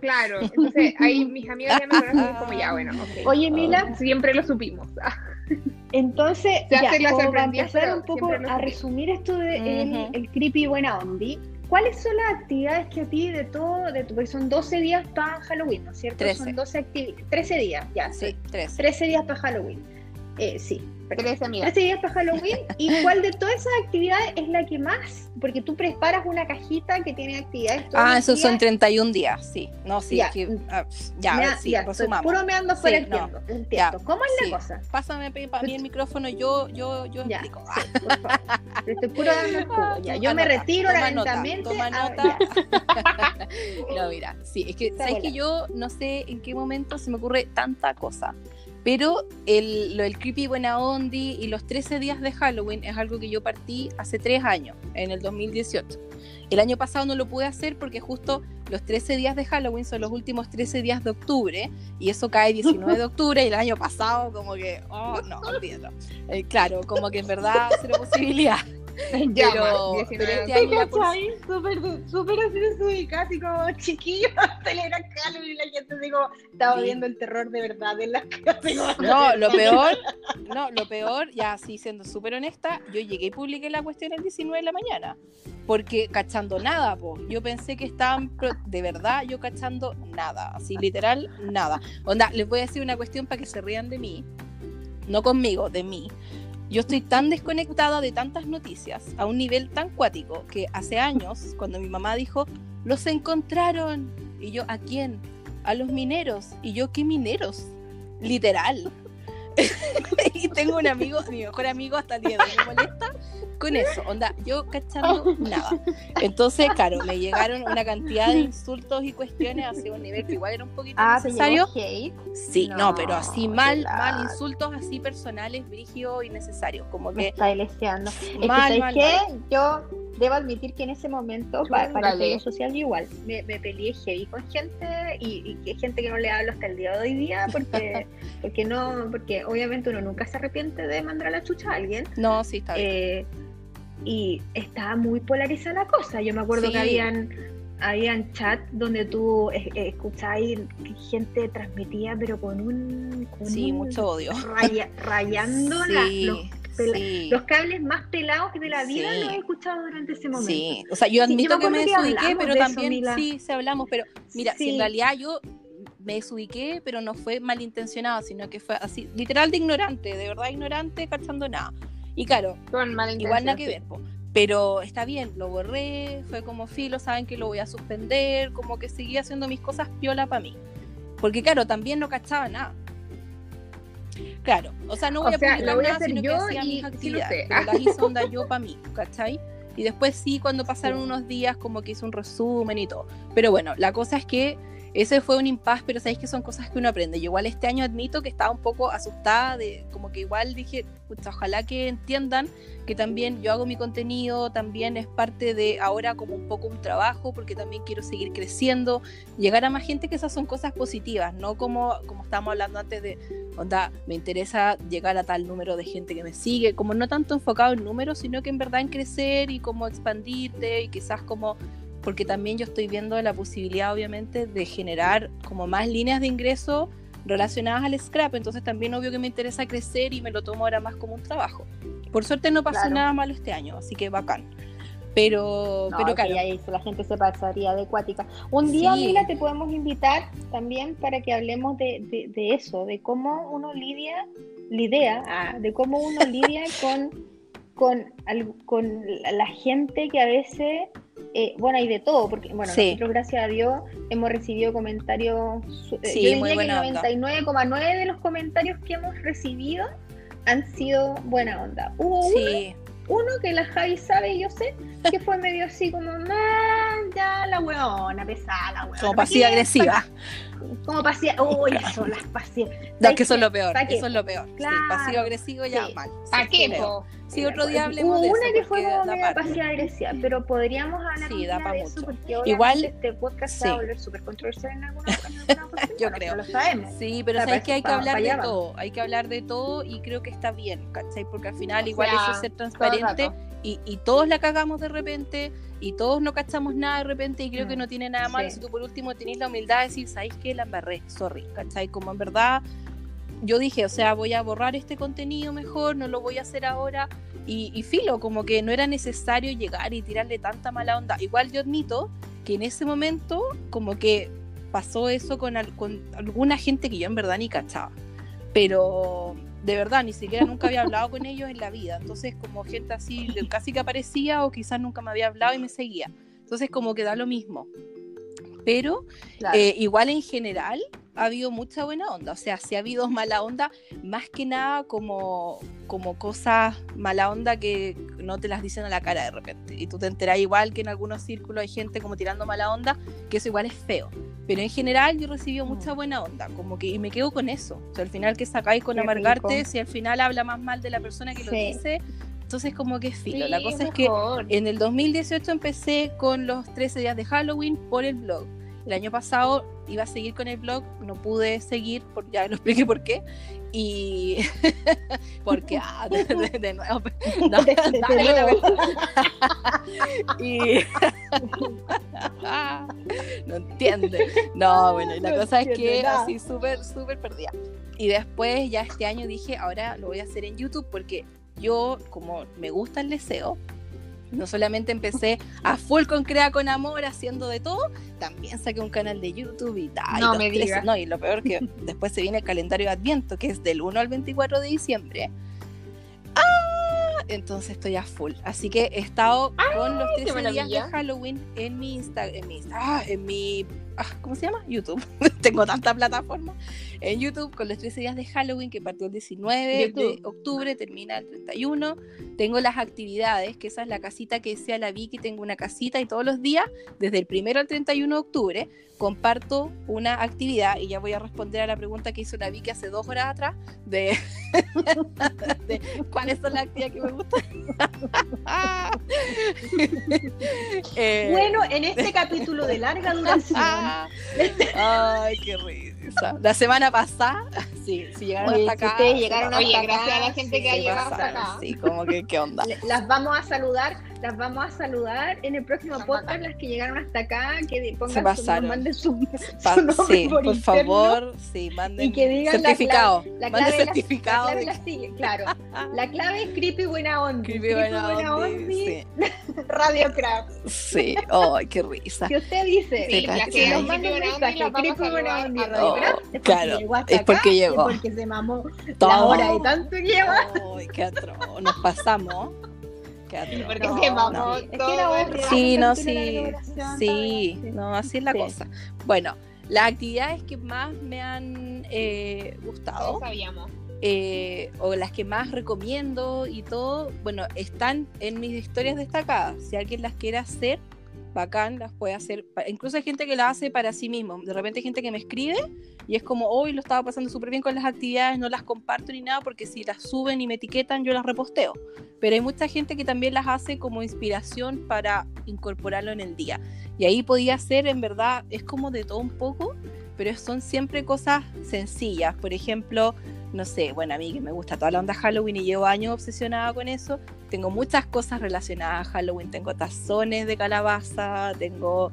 Claro, entonces ahí mis amigas ya me conocen como ya, bueno, ok. Oye, Mila, Siempre lo supimos. Entonces, Se ya, hace la como para empezar un poco a resumir esto de el, el creepy buena ondi, ¿cuáles son las actividades que a ti de todo, de tu, porque son 12 días para Halloween, ¿no es cierto? 13. Son 12 actividades, 13 días, ya, sí. Sí, tres. 13 días para Halloween. Eh, sí. Tres amigas. 13 días para Halloween. ¿Y cuál de todas esas actividades es la que más? Porque tú preparas una cajita que tiene actividades todos Ah, esos son días. 31 días, sí. No, sí, Ya. es que, ah, ya, a Mira, ver, sí, ya, resumamos. puro meando fuera Sí, el no. tiempo. entiendo. ¿Cómo es sí. la cosa? Pásame para mí el micrófono, yo, yo, yo Ya, explico. sí, por favor. Te estoy puro dando el jugo. Ya, yo Toma me nota, retiro toma nota, lentamente. Toma a- nota. ya. no, mira, sí, es que, ¿sabes que yo no sé en qué momento se me ocurre tanta cosa? Pero el, lo del creepy buena ondi y los 13 días de Halloween es algo que yo partí hace tres años, en el 2018. El año pasado no lo pude hacer porque justo los 13 días de Halloween son los últimos 13 días de octubre y eso cae 19 de octubre y el año pasado como que, oh, no, olvídalo. Eh, claro, como que en verdad cero posibilidad. Pero, pero este año la por- Súper, súper así desubicada, así como chiquillo, celebra Halloween y la gente como estaba Sí. viendo el terror de verdad en las casas. No, lo peor, no, lo peor, ya así siendo súper honesta, yo llegué y publiqué la cuestión el 19 de la mañana. Porque cachando nada, po. Yo pensé que estaban, de verdad, yo cachando nada. Así, literal, nada. Onda, les voy a decir una cuestión para que se rían de mí. No conmigo, de mí. Yo estoy tan desconectada de tantas noticias, a un nivel tan cuático, que hace años, cuando mi mamá dijo, los encontraron. Y yo, ¿a quién? A los mineros. Y yo, ¿qué mineros? Literal. y tengo un amigo, mi mejor amigo hasta el día de hoy me molesta con eso. Onda, yo cachando nada. Entonces, claro, me llegaron una cantidad de insultos y cuestiones hacia un nivel que igual era un poquito Ah, necesario. hate. Sí, no, No, pero así mal, mal, insultos así personales, brígidos y necesarios. Como Me que está deseando. Es que, mal, ¿sabes mal, qué? Yo debo admitir que en ese momento, pa- para el juego social, yo igual me, me peleé heavy con gente y, y gente que no le hablo hasta el día de hoy día porque, porque no, porque obviamente uno nunca se arrepiente de mandar a la chucha a alguien. no, sí, está bien. Eh, y estaba muy polarizada la cosa. Yo me acuerdo Sí. que habían habían chat donde tú escuchabas que gente transmitía pero con un, con sí, un mucho odio. raya- rayando la- Sí, los, pela- sí. los cables más pelados de la vida Sí. los he escuchado durante ese momento. Sí, o sea, yo admito que me que desubiqué, pero de eso, también Mila. sí, se hablamos, pero mira, si en realidad yo me desubiqué, pero no fue malintencionado, sino que fue así, literal de ignorante, de verdad ignorante, cachando nada. Y claro, igual nada que ver, po. pero está bien, lo borré, fue como filo, saben que lo voy a suspender, como que seguía haciendo mis cosas piola para mí. Porque claro, también no cachaba nada. Claro, o sea, no voy O a sea, publicar voy a nada, hacer sino que yo hacía y mis sí actividades, sé. pero las hice onda yo para mí, ¿cachai? Y después sí, cuando pasaron unos días, como que hice un resumen y todo. Pero bueno, la cosa es que ese fue un impas, pero sabéis que son cosas que uno aprende. Yo igual este año admito que estaba un poco asustada, de como que igual dije, "Pucha, ojalá que entiendan que también yo hago mi contenido, también es parte de ahora como un poco un trabajo, porque también quiero seguir creciendo, llegar a más gente, que esas son cosas positivas, no como, como estábamos hablando antes de, onda, me interesa llegar a tal número de gente que me sigue, como no tanto enfocado en números, sino que en verdad en crecer y como expandirte y quizás como porque también yo estoy viendo la posibilidad obviamente de generar como más líneas de ingreso relacionadas al scrap, entonces también obvio que me interesa crecer y me lo tomo ahora más como un trabajo. Por suerte no pasó Claro. nada malo este año, así que bacán. Pero, No, pero claro, la gente se pasaría de. Un día, Sí. Mila, te podemos invitar también para que hablemos de, de- de eso, de cómo uno lidia, lidia, ah, de cómo uno lidia con, con, con la gente que a veces, eh, bueno, hay de todo, porque, bueno, Sí. nosotros, gracias a Dios, hemos recibido comentarios, eh, Sí, yo diría que el buena onda. 99,9 de los comentarios que hemos recibido han sido buena onda. Hubo uno sí, uno que la Javi sabe y yo sé que fue medio así como, "Ah, ya la weona, pesada la weona. como ¿pa' pasiva qué? agresiva. Como pasiva, uy, eso, las pasivas. No, que eso es lo peor, eso es lo peor. Sí, Claro. pasivo agresivo ya Sí. mal. ¿Pa' Sí, qué, po? Sí, otro día hablemos de una eso, que fue como pasiva agresiva, pero podríamos hablar Sí, un da día pa' de eso mucho. porque obviamente Igual- este podcast se va a sí. volver súper controversial en alguna, en alguna Yo no creo. lo sabemos. Sí, pero O sea, sabes que hay que hablar de todo, hay que hablar de todo y creo que está bien, ¿cachai? Porque al final O igual sea, eso es ser transparente. Y, y todos la cagamos de repente y todos no cachamos nada de repente y creo que Mm, no tiene nada malo sí. si tú por último tenés la humildad de decir, ¿sabéis qué? La embarré, sorry, ¿cachai? Como en verdad yo dije, o sea, voy a borrar este contenido mejor, no lo voy a hacer ahora. Y, y filo, como que no era necesario llegar y tirarle tanta mala onda. Igual yo admito que en ese momento, como que pasó eso con, al- con alguna gente que yo en verdad ni cachaba. Pero de verdad, ni siquiera nunca había hablado con ellos en la vida. Entonces, como gente así, casi que aparecía o quizás nunca me había hablado y me seguía. Entonces, como que da lo mismo. Pero Claro. eh, igual en general, ha habido mucha buena onda. O sea, si ha habido mala onda, más que nada como, como cosas mala onda que no te las dicen a la cara de repente. Y tú te enteras igual que en algunos círculos hay gente como tirando mala onda, que eso igual es feo. Pero en general yo he recibido mucha Mm. buena onda, como que y me quedo con eso. O sea, al final que sacáis con Qué amargarte, rico. si al final habla más mal de la persona que lo Sí. dice, entonces como que es filo. la Sí, cosa es que mejor. en el 2018 empecé con los 13 días de Halloween por el blog. El año pasado iba a seguir con el blog, no pude seguir, por, ya lo expliqué por qué. Y porque, ah, de, de- de nuevo, no, De- nuevo. y no entiende. No, bueno, y la No cosa es que nada. así súper, súper perdida. Y después ya este año dije, ahora lo voy a hacer en YouTube porque yo, como me gusta el deseo, no solamente empecé a full con Crea con Amor haciendo de todo, también saqué un canal de YouTube y tal. No me digas. No, y lo peor que después se viene el calendario de Adviento, que es del 1 al 24 de diciembre. ¡Ah! Entonces estoy a full. Así que he estado con los qué 13 días de. Halloween en mi Insta, en mi, Insta- ah, en mi ah, ¿cómo se llama? YouTube. Tengo tanta plataforma. En YouTube con los 13 días de Halloween que partió el 19 de octubre, termina el 31. Tengo las actividades, que esa es la casita que decía la Vicky, tengo una casita y todos los días, desde el 1 al 31 de octubre, comparto una actividad y ya voy a responder a la pregunta que hizo la Vicky hace dos horas atrás de, de cuáles son las actividades que me gustan. Eh, Bueno, en este capítulo de larga duración, Ay, qué risa. La semana pasada, sí, si llegaron Oye, hasta si acá. llegaron Oye, gracias a la gente que ha llegado hasta acá. Sí, como que, ¿qué onda? las vamos a saludar, las vamos a saludar en el próximo podcast, las que llegaron hasta acá, que pongan su, manden su, su nombre sí, por, por, interno. favor, sí, manden Y que digan la certificado. La manden clave, la- certificado la, clave de la sigue, claro. La clave es creepy buena onda. Creepy buena ondi, Radio Craft. Sí, sí. Ay, qué risa. Si usted dice Sí, las que que nos Creepy mande un buena onda mensaje, creepy buena onda y Radio todos. Craft, Claro, llegó hasta es porque acá, llegó. Es porque se mamó la hora y tanto que lleva. Ay, qué atroz. Nos pasamos. Porque No, se no, sí. Es que todo era el obvio. rato. Sí, no, sí. Sí, no, así es la Sí. cosa. Bueno, las actividades que más me han eh, gustado Todos sabíamos. eh, o las que más recomiendo y todo, bueno, están en mis historias destacadas. Si alguien las quiere hacer, bacán, las puede hacer. Incluso hay gente que las hace para sí mismo. De repente hay gente que me escribe y es como, hoy lo estaba pasando súper bien con las actividades, no las comparto ni nada porque si las suben y me etiquetan, yo las reposteo. Pero hay mucha gente que también las hace como inspiración para incorporarlo en el día. Y ahí podía ser, en verdad, es como de todo un poco, pero son siempre cosas sencillas. Por ejemplo, no sé, bueno, a mí que me gusta toda la onda Halloween y llevo años obsesionada con eso, tengo muchas cosas relacionadas a Halloween. Tengo tazones de calabaza, tengo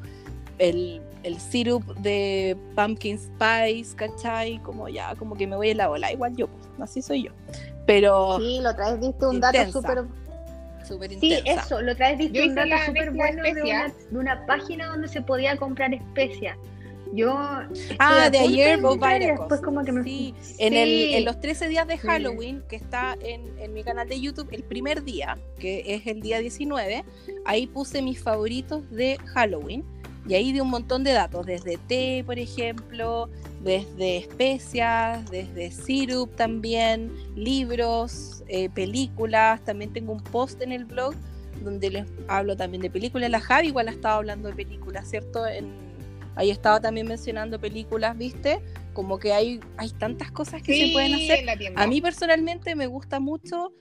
el, el syrup de pumpkin spice, ¿cachai? Como ya, como que me voy en la bola. Igual yo, pues, así soy yo. Pero Sí, lo traes, diste un dato Intensa. súper. súper Sí, eso, lo traes, diste Yo un dato súper bueno de una, de una página donde se podía comprar especias. Yo. Ah, de ayer, Bob después como que me Sí, fui. En, el, en los 13 días de Sí. Halloween, que está en, en mi canal de YouTube, el primer día, que es el día 19, ahí puse mis favoritos de Halloween. Y ahí di un montón de datos, desde té, por ejemplo, desde especias, desde syrup también, libros, eh, películas. También tengo un post en el blog donde les hablo también de películas. La Javi igual ha estado hablando de películas, ¿cierto? En, ahí estaba también mencionando películas, ¿viste? Como que hay, hay tantas cosas que se pueden hacer. A mí personalmente me gusta mucho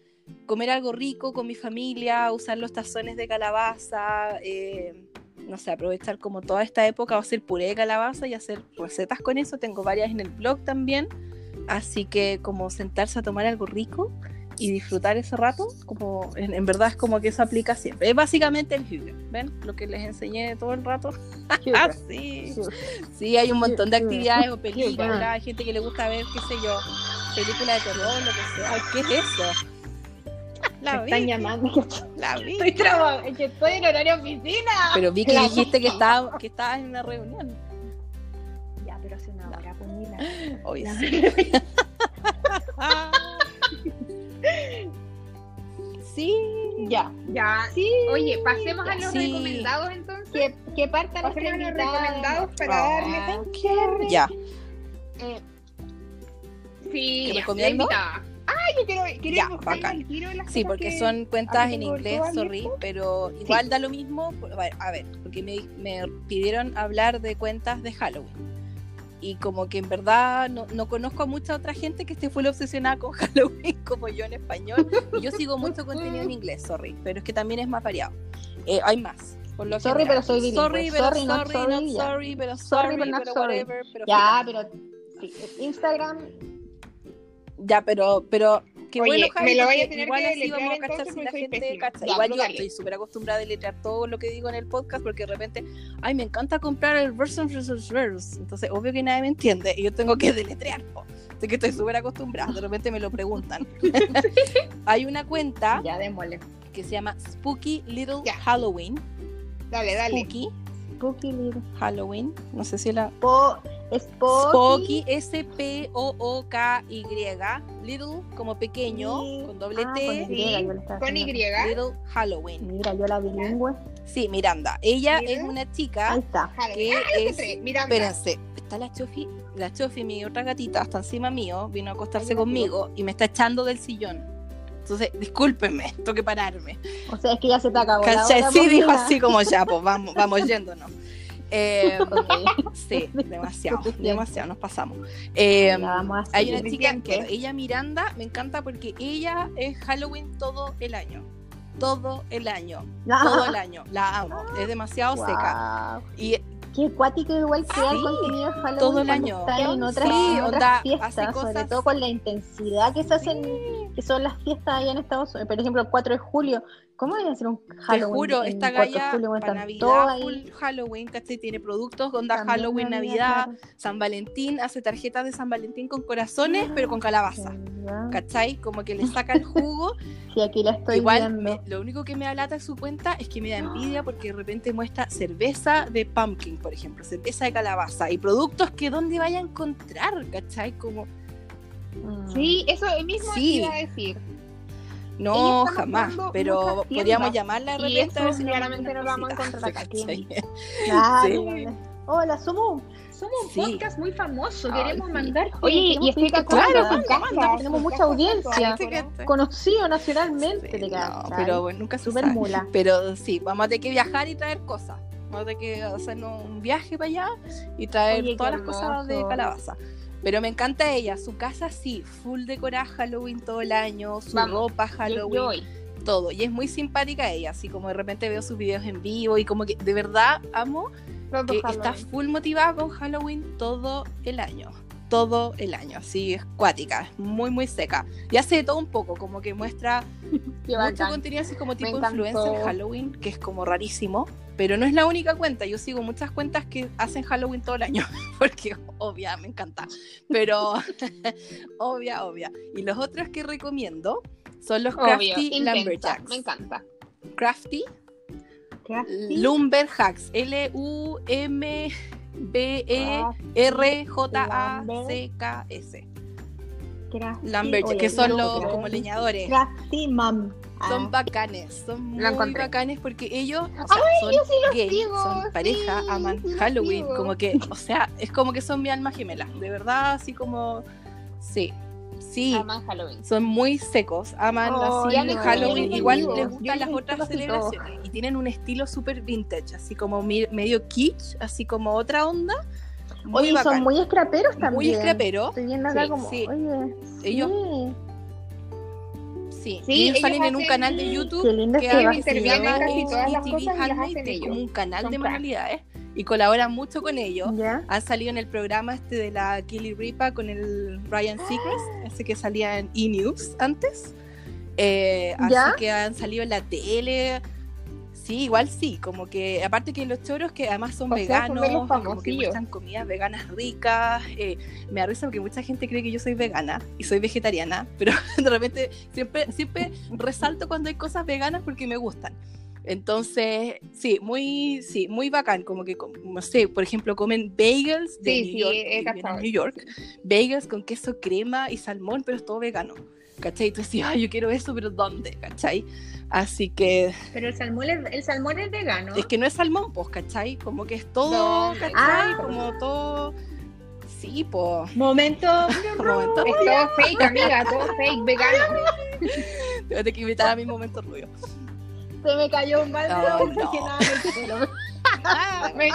comer algo rico con mi familia, usar los tazones de calabaza, eh, no sé, aprovechar como toda esta época hacer puré de calabaza y hacer recetas con eso. Tengo varias en el blog también. Así que como sentarse a tomar algo rico y disfrutar ese rato, como en, en verdad es como que eso aplica siempre. Es básicamente el Hygge, ¿ven? Lo que les enseñé todo el rato. Ah, sí. Sí, hay un montón de actividades o películas, hay gente que le gusta ver, qué sé yo, películas de terror, lo que sea. Ay, ¿Qué es eso? La Me están llamando. la vi. Estoy que estoy en horario oficina. Pero vi que La dijiste que estaba, que estabas en una reunión. Ya, pero hace una hora, pues mira. Hoy sí. Sí. Ya. Ya. Sí. Oye, pasemos a los Sí. recomendados entonces. Que, que parta nuestra Pasemos a los recomendados para Ah, darle. Qué rico. Ya. Eh, sí, ¿Te ya, recomiendo? invitada. Ay, yo quiero, quiero Ya, bacán. el tiro de las Sí, cosas porque que- son cuentas en inglés, sorry, pero igual da lo mismo. A ver, a ver, porque me, me pidieron hablar de cuentas de Halloween. Y como que en verdad no, no conozco a mucha otra gente que esté full obsesionada con Halloween como yo en español. Y yo sigo mucho contenido en inglés, sorry, pero es que también es más variado. Eh, hay más. Por lo Sorry, general. pero soy bilingüe. Sorry, pero Sorry, sorry, not sorry, sorry, pero Sorry, but not pero whatever. Pero Ya, filo. pero sí, Instagram, Ya, pero, pero qué Oye, bueno, me Javi, lo vaya a tener igual que así vamos a cachar si la gente cacha. Igual pero yo dale. estoy súper acostumbrada a deletrear todo lo que digo en el podcast porque de repente, ay, me encanta comprar el version versus verse. Entonces, obvio que nadie me entiende y yo tengo que deletrear. po. Así que estoy súper acostumbrada. De repente me lo preguntan. Hay una cuenta Ya, que se llama Spooky Little Ya. Halloween. Dale, dale. Spooky Spooky Little. Halloween. No sé si la. Po, Spooky. Spooky, S-P-O-O-K-Y. Little como pequeño, Sí. con doble Ah, T. con Y, Con Y. Little Halloween. Mira, yo la bilingüe. Sí, Miranda. Ella es una chica Ahí está. Que Ah, es. Espérense, está la Chofi, la Chofi, mi otra gatita, está encima mío, vino a acostarse conmigo y me está echando del sillón. Entonces, discúlpenme, tengo que pararme. O sea, es que ya se te acabó. la ¿Cachai? hora, Sí, dijo así como ya, pues vamos, vamos yéndonos. Eh, sí, demasiado, demasiado, nos pasamos. Eh, hay una chica, claro, ella Miranda, me encanta porque ella es Halloween todo el año. Todo el año, todo el año. La amo, es demasiado seca. Y Qué cuático igual crear Sí, contenido de Halloween todo el año. está en otras, Sí, en otras onda, fiestas, sobre todo con la intensidad que se hacen, que son las fiestas allá en Estados Unidos. Por ejemplo, el 4 de julio. ¿Cómo voy a hacer un Te Halloween? juro, en esta 4 de galla julio, para Navidad, full Halloween, ¿cachai? Tiene productos, onda También Halloween, Navidad. San Valentín, hace tarjetas de San Valentín con corazones, pero con calabaza. Ya. ¿Cachai? Como que le saca el jugo. Sí, aquí la estoy Igual, viendo. me- lo único que me alata en su cuenta es que me da envidia porque de repente muestra cerveza de pumpkin, por ejemplo, cerveza de calabaza y productos que dónde vaya a encontrar, ¿cachai? Como. Sí, eso mismo Sí. iba a decir. No, jamás, pero podríamos llamarla de y repente a ver eso claramente no lo vamos a encontrar acá. Claro, Sí. Hola, Sumu. Somos un Sí. podcast muy famoso, Ay, queremos sí. mandar. Oye, y estoy su casa. Tenemos mucha audiencia. con. Conocido nacionalmente, Sí, no, pero bueno, nunca se Super sabe. mula. Pero sí, vamos a tener que viajar y traer cosas. Vamos a tener que hacernos un viaje para allá y traer Oye, todas las cosas de calabaza. Pero me encanta ella, su casa sí, full decorada Halloween todo el año, su Vamos, ropa Halloween, todo. Y es muy simpática ella, así como de repente veo sus videos en vivo y como que de verdad amo que está full motivada con Halloween todo el año. Todo el año, así es cuática, es muy muy seca. Y hace de todo un poco, como que muestra Qué mucho bacán. contenido así como tipo influencer Halloween, que es como rarísimo, pero no es la única cuenta. Yo sigo muchas cuentas que hacen Halloween todo el año, porque obvia, me encanta. Pero obvia, obvia. Y los otros que recomiendo son los Crafty Lumberjacks. Me encanta. Crafty Crafty. Lumberjacks. L-U-M-B-E-R-J-A-C-K-S. Lumberjacks, Oye, que son lo los como leñadores. Mom. Son Ah, bacanes, son muy bacanes porque ellos o sea, son yo sí los gay, sigo, son pareja, sí, aman sí Halloween, como que, o sea, es como que son mi alma gemela, de verdad, así como, sí, sí, Aman Halloween. son muy secos, aman Oh, así me Halloween, igual les Yo gustan las otras celebraciones y tienen un estilo súper vintage, así como mi- medio kitsch, así como otra onda, muy Oye, bacán, son muy scraperos también. muy scrapero, Estoy viendo acá Sí, como, sí. oye, Ellos- sí, sí, Sí, y ellos ellos salen en un canal de YouTube que hay- ellos se llama casi todas las cosas y las hacen que es ellos. como un canal Son de manualidades y colaboran mucho con ellos. ¿Ya? Han salido en el programa este de la Killy Ripa con el Ryan Seacrest, ese que salía en E! News antes. Eh, así que han salido en la tele. Sí, igual sí, como que aparte que los choros que además son O sea, son veganos, los y como que muestran comidas veganas ricas. eh, me risa porque mucha gente cree que yo soy vegana y soy vegetariana, pero de repente siempre, siempre resalto cuando hay cosas veganas porque me gustan. Entonces, sí, muy, sí, muy bacán, como que, no sé, por ejemplo, comen bagels de Sí, New sí, York, he New York, bagels con queso crema y salmón, pero es todo vegano, ¿cachai? Entonces, sí, ay, yo quiero eso, pero ¿dónde? ¿cachai? Así que, Pero el salmón es, el salmón es vegano. es que no es salmón, pues, ¿cachai? Como que es todo, No, ¿cachai? ah. Como todo... Sí, po. Momento. Momento. Es todo fake, amiga, todo fake, vegano. Tengo que invitar a mi momento rubio. Se me cayó un balde No, no. nada me.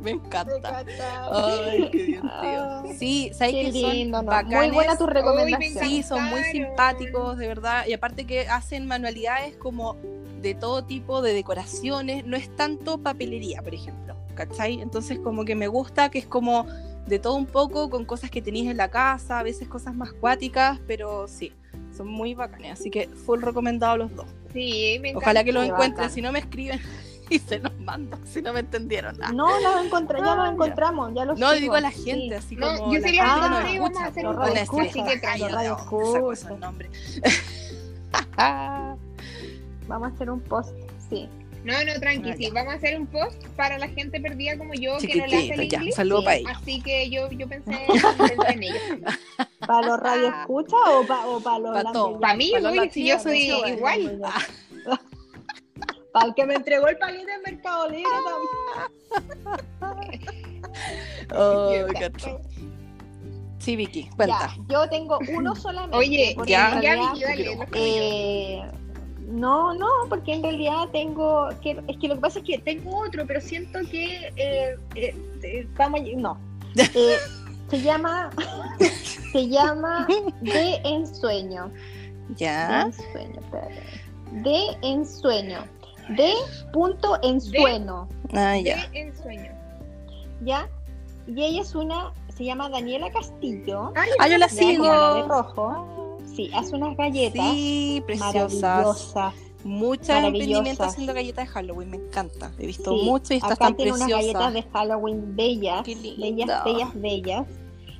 Me encanta. Ay, qué divertido. Ah, Sí, ¿sabes Qué que son lindo, ¿no? bacanes? Muy buena tu recomendación. me Sí, son muy simpáticos, de verdad. Y aparte que hacen manualidades como de todo tipo de decoraciones. No es tanto papelería, por ejemplo. ¿Cachai? Entonces como que me gusta que es como de todo un poco con cosas que tenéis en la casa, a veces cosas más cuáticas, pero sí, son muy bacanes. Así que full recomendado los dos. Sí, me encanta. Ojalá que los encuentren, si no me escriben y se los mando, si no me entendieron. Ah. No, los encontré, ya Ah, los ya. encontramos, ya los No, sigo. digo a la Sí. gente, así No, como yo la sería gente la que nos escucha. hacer un escucha, así que "Ay, los ya, radio ya, esa cosa escucha. el nombre. Vamos a hacer un post, sí. No, no, tranqui, Ah, sí. Vamos a hacer un post para la gente perdida como yo que no le hace Chiquitito, el ya. inglés. Saludo Sí. para ellos. Así que yo, yo pensé, pensé en ellos. ¿Para los radio escucha o para o pa los Pa'? Para mí, uy, si yo soy igual. Para el que me entregó el paquete en Mercado Libre también. Oh, gato. Sí, Vicky, cuenta. Ya, yo tengo uno solamente. Oye, ya, ya, Vicky, dale, eh, no, no, porque en realidad tengo. Que, es que lo que pasa es que tengo otro, pero siento que. eh, eh, eh, vamos, a- no. Eh, se llama. se llama De Ensueño. De Ya. ensueño, espérate. De ensueño. De punto ensueño. Ah, ya. De ensueño. ¿Ya? Y ella es una. Se llama Daniela Castillo. Ah, yo la la de sigo. rojo. Sí, hace unas galletas. Sí, preciosas. maravillosas. emprendimientos haciendo galletas de Halloween, me encanta. He visto Sí, mucho y estas Acá tan tiene unas galletas preciosas. de Halloween bellas, bellas, bellas, bellas.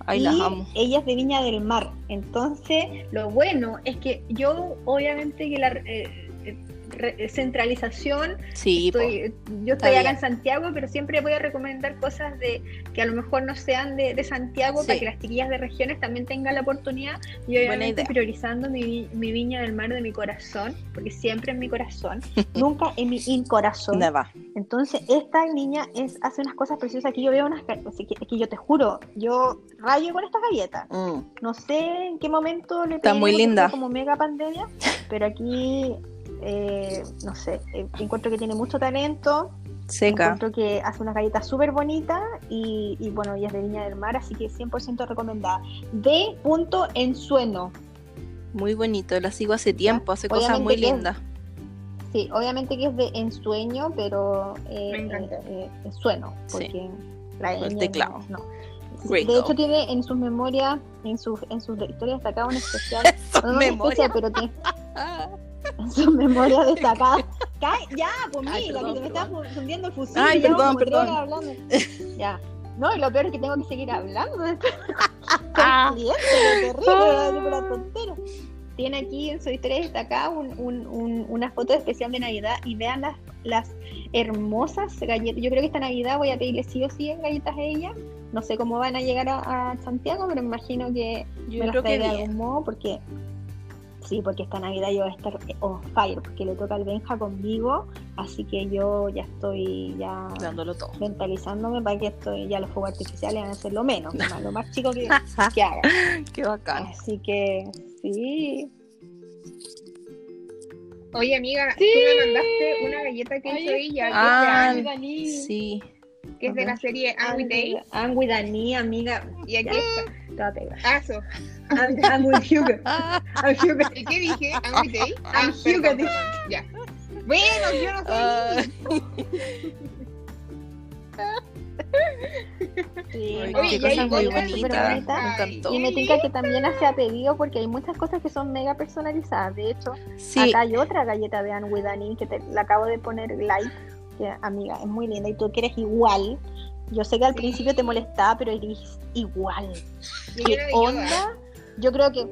Ay, y las amo. ella es de Viña del Mar. Entonces, Lo bueno es que yo, obviamente, que la eh, eh, centralización, Sí, estoy- yo estoy acá en Santiago, pero siempre voy a recomendar cosas de que a lo mejor no sean de, de Santiago Sí. para que las chiquillas de regiones también tengan la oportunidad y Buena obviamente priorizando mi, mi viña del mar de mi corazón, porque siempre en mi corazón. nunca en mi incorazón. Nada. Entonces, esta niña es, hace unas cosas preciosas. Aquí yo veo unas que, que yo te juro, yo rayo con estas galletas. Mm. No sé en qué momento le Está muy linda. como mega pandemia, pero aquí, eh, no sé, eh, encuentro que tiene mucho talento. Seca. Encuentro que hace unas galletas súper bonitas y, y bueno, ella es de Viña del Mar, así que 100% recomendada. De punto ensueno. Muy bonito. La sigo hace tiempo. Hace cosas muy lindas. Sí, obviamente que es de ensueño, pero eh, eh, eh, ensueno, Sí. porque la el teclado. No. Sí, Gringo. De hecho tiene en sus memorias, en sus en sus historias destacadas un especial, no, no un memorias. especial, pero tiene Ah. en sus memorias destacadas. Ca- Ya, Ay, mira, perdón, que se me está fundiendo el fusil. Ay, perdón, perdón. hablando. Ya. No, y lo peor es que tengo que seguir hablando. Ah. Terrible, digo la tontera. Tiene aquí en su historia destacada un, un, un- una foto especial de Navidad y vean las, las hermosas galletas. Yo creo que esta Navidad voy a pedirle sí o sí galletas a ella. No sé cómo van a llegar a, a Santiago, pero me imagino que Yo me las traeré de algún modo porque sí, porque esta Navidad yo voy a estar on fire, porque le toca al Benja conmigo, así que yo ya estoy ya Dándolo todo. mentalizándome para que esto ya los fuegos artificiales van a ser lo menos, lo más- lo más chico que, que haga. Qué bacán. Así que sí. Oye, amiga, Sí. tú me mandaste una galleta que hizo ella, que, Ah, es de, Sí. que es de la serie Angry Day. Angry Dani, amiga. Y aquí está. Te va a pegar. Aso. I'm, I'm with Hugo. Ah, I'm Hugo. ¿Y qué dije? Angry Day. Ah, I'm perdón, Hugo. perdón, Ya. Bueno, yo no soy. ah. sí. Oye, qué cosas muy bonitas. encantó. Y me tinca que también hace a pedido porque hay muchas cosas que son mega personalizadas. De hecho, Sí. acá hay otra galleta de Anne with Annie que te, la acabo de poner like. Que, amiga, es muy linda y tú que eres igual. Yo sé que al Sí. principio te molestaba, pero eres igual. Yo ¿Qué onda? Yo creo que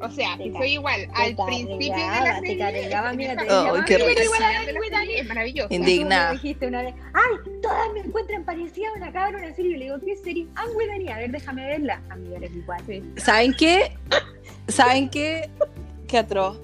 O sea, Te que soy igual. te Al principio de la te serie. cargaba, mira, te "Ay, qué esa- risa". esa- de la serie Es maravilloso. Indi- Indignada. Tú me dijiste una vez, ay, todas me encuentran parecida a una cabra, una serie. Y le digo, ¿qué serie? Angry Dani, a ver, déjame verla. Amiga, eres igual. ¿Saben qué? ¿Saben qué? Qué atroz.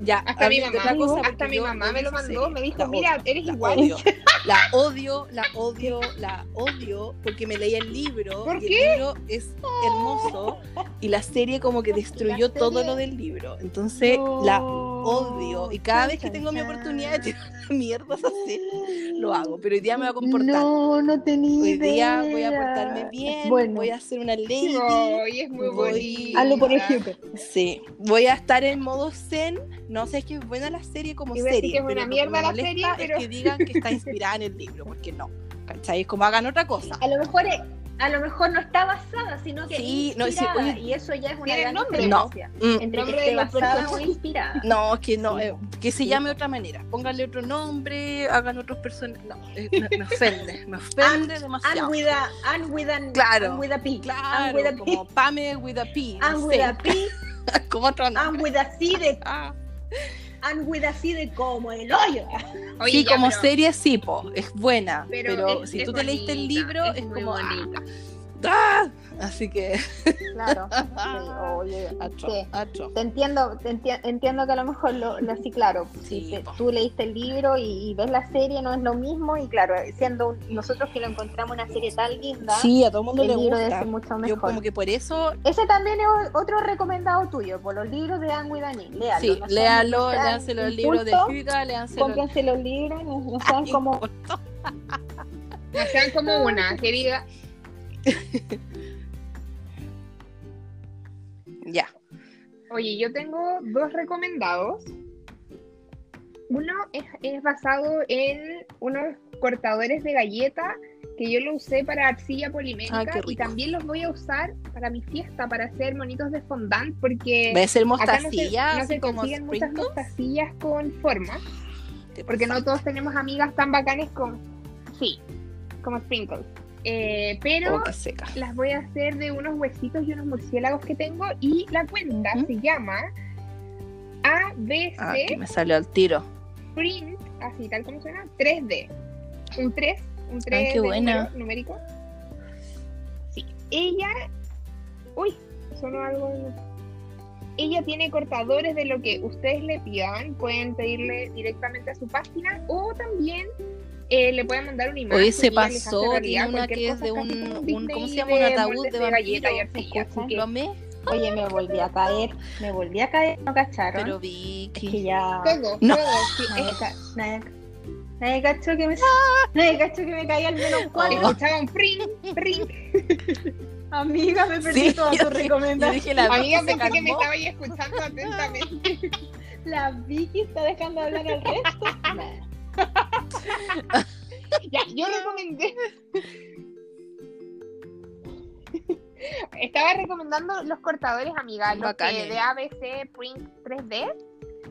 Ya, Hasta mi mamá, cosa, hasta mi me lo mandó, serie. me dijo, La mira, odio, eres la igual. odio. la odio, la odio, la odio, porque me leí el libro. ¿Por y qué? El libro es hermoso y la serie como que destruyó todo lo del libro. Entonces la odio y cada vez que tengo mi oportunidad de tirar mierdas así, lo hago. Pero hoy día me voy a comportar. No, no tenía Hoy día voy a portarme bien, Bueno, voy a hacer una lady. Ay, es muy Voy- hazlo por ejemplo. Sí, voy a estar en modo zen. No sé, es que es buena la serie como serie. que es pero una mierda la serie, pero- Es que digan que está inspirada en el libro, porque no. ¿Cachai? Es como hagan otra cosa. A lo mejor es- a lo mejor no está basada, sino que Sí, no, sí, inspirada, oye, y eso ya es una ¿tiene gran nombre? diferencia Mm, entre que esté basada o inspirada. No, es que no, Sí, eh, que se llame de otra manera. Pónganle otro nombre, hagan otros personajes. No, eh, me, me ofende, me ofende demasiado. And with a, and with a, Claro, and with a P. and Claro, with a P. como Pame with a P. And no with sé, a P. como otro And nombre. with a C de, Ah. And with a C de como el hoyo. Oye, sí, ya, como pero- serie sí, po, es buena, pero, pero es- si es tú te leíste el libro, es, muy como... ah. ¡Ah! Así que... Claro. Sí, oye, Atro, sí. atro. Te entiendo, te enti- entiendo que a lo mejor lo, lo sí, claro, Sí, si te- tú leíste el libro y, y ves la serie no es lo mismo y claro, siendo un- nosotros que lo encontramos una serie tan linda, Sí, a todo el mundo el le libro debe gusta. ser mucho Yo mejor. como que por eso, Ese también es otro recomendado tuyo, por los libros de Anne Dani, léalo. sí, no léalo, léanse los libros de Hugo, léanse los... Libros, no, no sean como No sean como una, que diga, Ya. Oye, yo tengo dos recomendados. Uno es, es basado en unos cortadores de galleta que yo lo usé para arcilla polimérica Ah, y también los voy a usar para mi fiesta, para hacer monitos de fondant, porque Va a ser acá no se, mostacilla, no se como consiguen muchas mostacillas con forma, porque no todos tenemos amigas tan bacanes como... Sí, como sprinkles. Eh, pero seca. las voy a hacer de unos huesitos y unos murciélagos que tengo y la cuenta se llama ABC Ah, aquí me salió al tiro. Print, así tal como suena, 3D. Un 3, un 3 qué de buena. numérico. Sí, ella, uy, sonó algo. Ella tiene cortadores de lo que ustedes le pidan, pueden pedirle directamente a su página o también eh, le pueden mandar una imagen. Hoy se pasó, tiene una que es de un, ¿cómo se llama? Un de ataúd moldes de galleta y arcilla, que- Oye, me volví a caer, me volví a caer, no cacharon. pero es que Vicky. ya Todo, No. todo. sí, nadie, es- ca- nadie, nadie cachó que me nadie cachó que me caía al menos cuatro. Escuchaba un pring, pring. Amiga, me perdí Sí, todas tus recomendaciones. dije la Amiga, pensé que me calmó. estaba ahí escuchando atentamente. La Vicky está dejando hablar al resto. Ya, yo recomendé. Estaba recomendando los cortadores, amiga, los que Bacanes. de ABC Print 3D.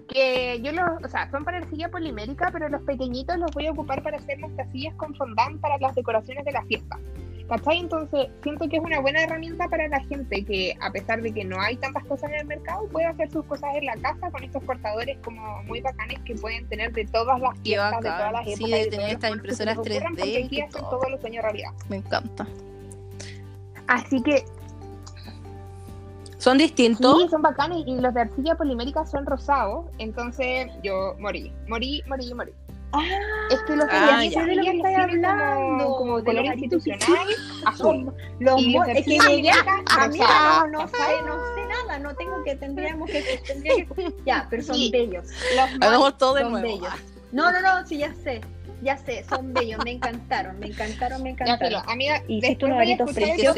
Que yo los, o sea, son para arcilla polimérica, pero los pequeñitos los voy a ocupar para hacer mostacillas con fondant para las decoraciones de la fiesta. ¿Cachai? Entonces, siento que es una buena herramienta para la gente que, a pesar de que no hay tantas cosas en el mercado, puede hacer sus cosas en la casa con estos cortadores como muy bacanes que pueden tener de todas las fiestas, de todas las Sí, épocas. de de tener estas impresoras ocurran, 3D Porque y aquí hacen todo. todos los sueños realidad. Me encanta. Así que ¿Son distintos? sí, son bacanes y los de arcilla polimérica son rosados. Entonces yo morí, morí, morí, morí. Ah, Es que los de Ah, ya. de lo que estáis hablando, como, como de color los institucional, azul. Los Y los es que amiga, rosado. no, no sé, no sé nada, no tengo que, tendríamos que, tendría que, ya, pero son Sí. bellos. Los Hagamos todo de son nuevo. bellos. No, no, no, sí, ya sé, ya sé, son bellos, me encantaron, me encantaron, me Ya, filo, encantaron. amiga, Hiciste después unos aritos preciosos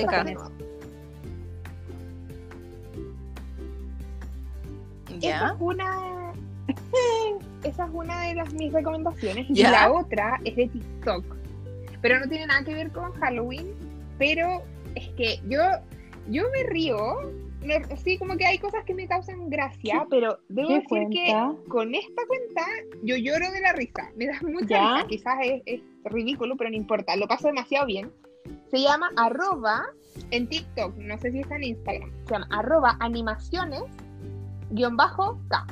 ¿Ya? es una. Esa es una de las mis recomendaciones. Y la otra es de TikTok. Pero no tiene nada que ver con Halloween. Pero es que yo, yo me río. Sí, como que hay cosas que me causan gracia, pero debo ¿Qué decir cuenta? que con esta cuenta yo lloro de la risa. Me da mucha ¿Ya? risa. Quizás es, es ridículo, pero no importa. Lo paso demasiado bien. Se llama arroba en TikTok, no sé si está en Instagram. Se llama arroba animaciones guion bajo K.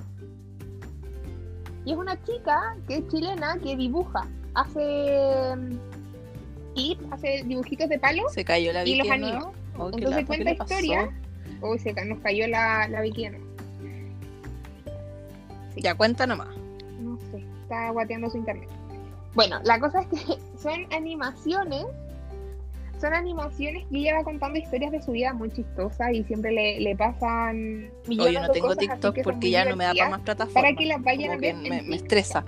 Y es una chica que es chilena que dibuja, hace mm, clips, hace dibujitos de palo Se cayó la y los anima. Oh, Entonces lata, ¿qué cuenta historia. Uy, se nos cayó la, la. Ya cuenta nomás. No sé, está guateando su internet. Bueno, la cosa es que son animaciones son animaciones que ella va contando historias de su vida muy chistosas y siempre le, le pasan millones Oye, no tengo TikTok porque ya no me da para más plataformas. Para que las vayan a ver. Me, me, estresa.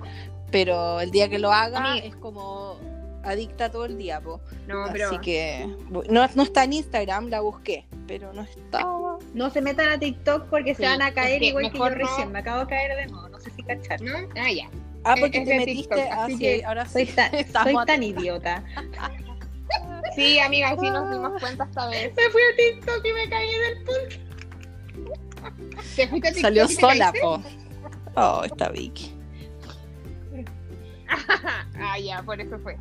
Pero el día que lo haga es como adicta todo el día, po. No, Así pero... que no, no está en Instagram, la busqué, pero no estaba. No se metan a TikTok porque Sí, se van a caer es que igual que yo no- recién. Me acabo de caer de nuevo, no sé si cachar. ¿No? Ah, ya. Ah, porque es te de metiste, TikTok, ah, así sí, que ahora sí. Soy tan, Estamos soy tan idiota. Sí, amiga, sí nos dimos cuenta esta vez. Me fui a TikTok y me caí del ¿Te fuiste a TikTok Salió y sola, po. Oh, está Vicky. ah, ya, por eso fue.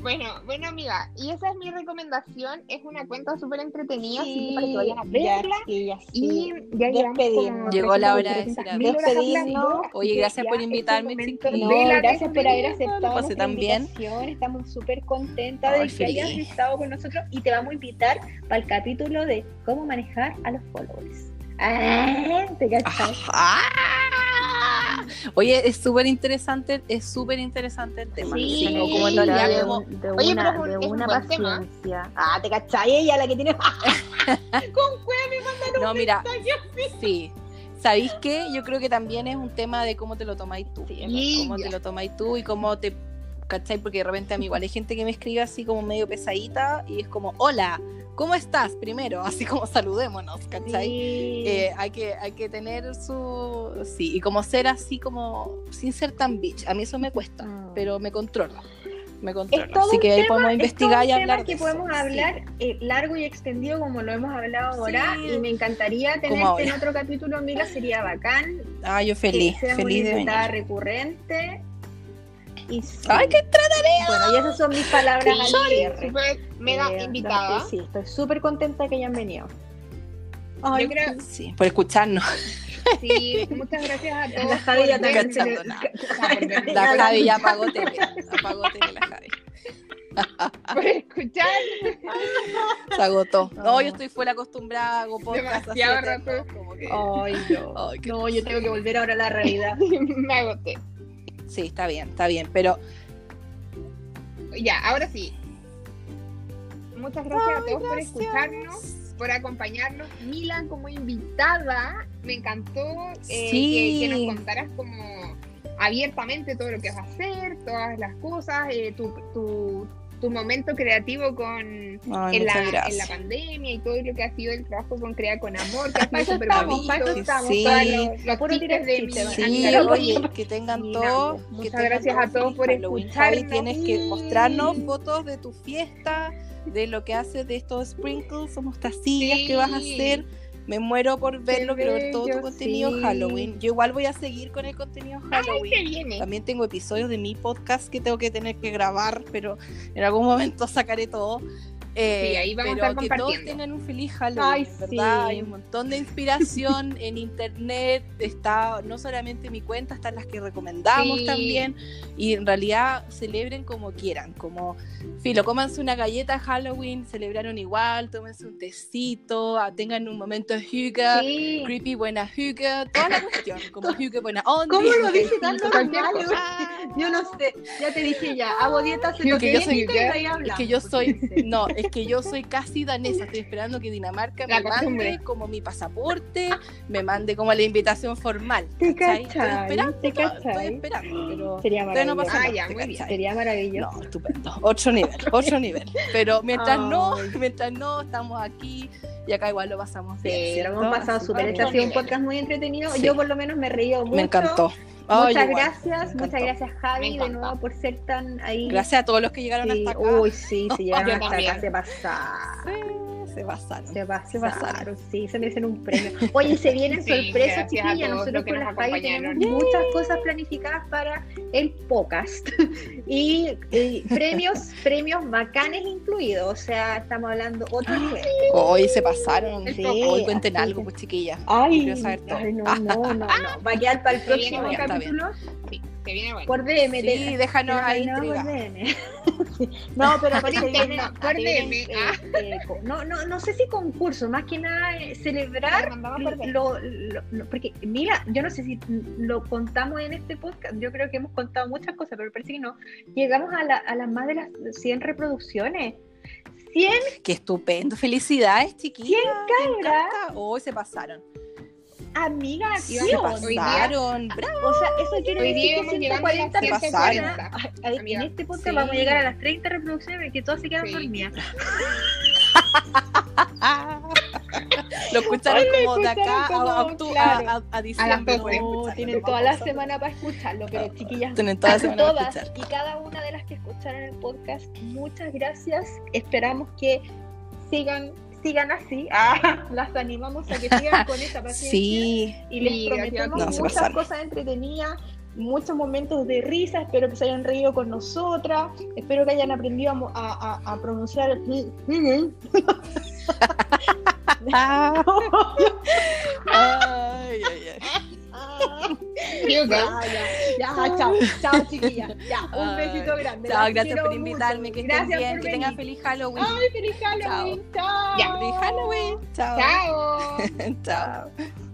Bueno, bueno, amiga, y esa es mi recomendación. Es una cuenta súper entretenida, así que para que vayan a verla. sí, ya Y sí. ya llevamos Despedirnos. como Llegó la hora de 300.000 decir hablando, así Oye, gracias ya por invitarme, No, la gracias por haber aceptado pasé tan bien. invitación. Estamos súper contentas Ay, de que hayas estado con nosotros y te vamos a invitar para el capítulo de cómo manejar a los followers. Ah, ¿te? Ah. Oye, es súper interesante, es súper interesante el tema. Sí, como, como de, realidad como- de Oye, una, pero es de un una buen tema. paciencia. Ah, ¿te cachai? Ella la que tiene... Con cueva me mandan No, un mira, sí. ¿Sabéis qué? Yo creo que también es un tema de cómo te lo tomáis tú. Sí, cómo te lo tomáis tú y cómo te. ¿Cachai? Porque de repente a mí igual hay gente que me escribe así como medio pesadita y es como, hola, ¿cómo estás? Primero, así como saludémonos, ¿cachai? Sí. Eh, hay, que, hay que tener su... Sí, y como ser así como, sin ser tan bitch. A mí eso me cuesta, Mm. pero me controla. Me. Es todo Así que ahí tema- podemos es investigar y hablar tema que de eso. podemos Sí. hablar eh, largo y extendido como lo hemos hablado ahora Sí. y me encantaría tenerte ahora. en otro capítulo Mila sería bacán Ah, yo feliz, que feliz de venir. recurrente y sí. ¡Ay, qué bueno y esas son mis palabras al cierre Súper mega Eh, invitada. sí estoy súper contenta que hayan venido Ay, Yo creo- Sí, por escucharnos. Sí, muchas gracias a todos. La Javi ya está verme. cachando nada. La Javi ya apagó tele. Apagó tele la Javi. por escuchar Se agotó. No, yo estoy fuera acostumbrada, hago podcast así. Demasiado rato. Ay, no. Ay, No, yo tengo que volver ahora a la realidad. me agoté. Sí, está bien, está bien. Pero Ya, ahora sí. Muchas gracias a todos por escucharnos, por acompañarnos. Milan como invitada, me encantó eh, Sí. que, que nos contaras como abiertamente todo lo que vas a hacer, todas las cosas, eh, tu, tu, tu momento creativo con Ay, en, la, en la pandemia y todo lo que ha sido el trabajo con Crear con Amor, que ha Para sido súper estamos, para eso bonito. estamos. Sí. Los, los Puro de mi Sí, oye, que tengan Sí, todo. Namo. que Muchas tengan gracias a todos por escucharnos. Javi, tienes que mostrarnos fotos de tu fiesta, de lo que haces de estos sprinkles, somos tacillas que vas a hacer. Me muero por verlo, quiero ver todo tu contenido sí. Halloween. Yo igual voy a seguir con el contenido Halloween. ¿Qué viene? También tengo episodios de mi podcast que tengo que tener que grabar, pero en algún momento sacaré todo. Eh, Sí, ahí vamos a pero estar que todos compartiendo. tengan un feliz Halloween, Ay, ¿verdad? sí. Hay un montón de inspiración en internet, está no solamente mi cuenta, están las que recomendamos Sí. también, y en realidad celebren como quieran, como, filo, cómanse una galleta Halloween, celebraron igual, tómense un tecito, ah, tengan un momento de hygge, Sí. creepy buena hygge, toda la cuestión, como hygge buena onda. ¿Cómo lo dice tan normal? Yo no sé, ya te dije ya, hago dieta, se Sí, lo que que yo soy- y Es que yo soy, no, es que yo soy casi danesa, estoy esperando que Dinamarca me mande como mi pasaporte, me mande como la invitación formal. Te ¿cachai? Estoy esperando, te cachai. estoy esperando, pero Sería no maravilloso. pasa Ah, nada, ya, ¿te muy bien. Sería maravilloso. No, estupendo. Otro nivel, otro nivel. Pero mientras no, mientras no, estamos aquí y acá igual lo pasamos bien. Sí, lo ¿cierto? hemos pasado súper. Este ha sido un podcast muy entretenido. Sí. Yo por lo menos me he reído mucho. Me encantó. Muchas igual, gracias, muchas gracias Javi de nuevo por ser tan ahí. Gracias a todos los que llegaron Sí, hasta acá. Uy, sí, se llegaron hasta también. acá, se pasaron. Sí, se pasaron. Se Se pasaron, pasaron. sí, se merecen un premio. Oye, se vienen Sí, sorpresas, chiquillas. Nosotros con las Javi tenemos muchas cosas planificadas para el podcast. Y, y premios, premios bacanes incluidos. O sea, estamos hablando otro nivel. Hoy se pasaron. Sí, hoy cuenten algo, pues chiquillas. Ay, no, no, no, no. Va a quedar para el próximo Sí, viene bueno. por DM. Sí, déjanos ahí no, por. DM. No, pero Por se eh, eh, no, no, no sé si concurso, más que nada eh, celebrar lo, lo- lo- porque mira, yo no sé si lo contamos en este podcast, yo creo que hemos contado muchas cosas, pero parece que no. Llegamos a, la- a las más de las 100 reproducciones. 100 Qué estupendo. Felicidades, chiquillas. Me cabras. encanta. Hoy se pasaron. Amigas, Se ¿sí día- pasaron. Bravo. O sea, eso quiere Hoy decir que llegando a las 140 Se personas. En Amiga. este podcast Sí. vamos a llegar a las 30 reproducciones porque todas se quedan Sí. dormidas. Lo escucharon como de acá a, octu- claro. a, a- diciembre. No, tienen toda la semana para escucharlo, pero chiquillas, Tienen toda la semana para todas escuchar. y cada una de las que escucharon el podcast, muchas gracias. Esperamos que sigan sigan así. Ah, las animamos a que sigan con esa paciencia Sí, y les gracias. prometemos No, muchas cosas entretenidas. Muchos momentos de risa, espero que se hayan reído con nosotras, espero que hayan aprendido a, pronunciar el. Ay, ay, ay. Ya, ya, ya, chao, chao chiquillas. Ya, un besito grande. Chao, gracias por invitarme, mucho. que estén Gracias bien, que tengan feliz Halloween. Ay, feliz Halloween. Chao. Ya. Feliz Halloween. Chao. Chao. Chao.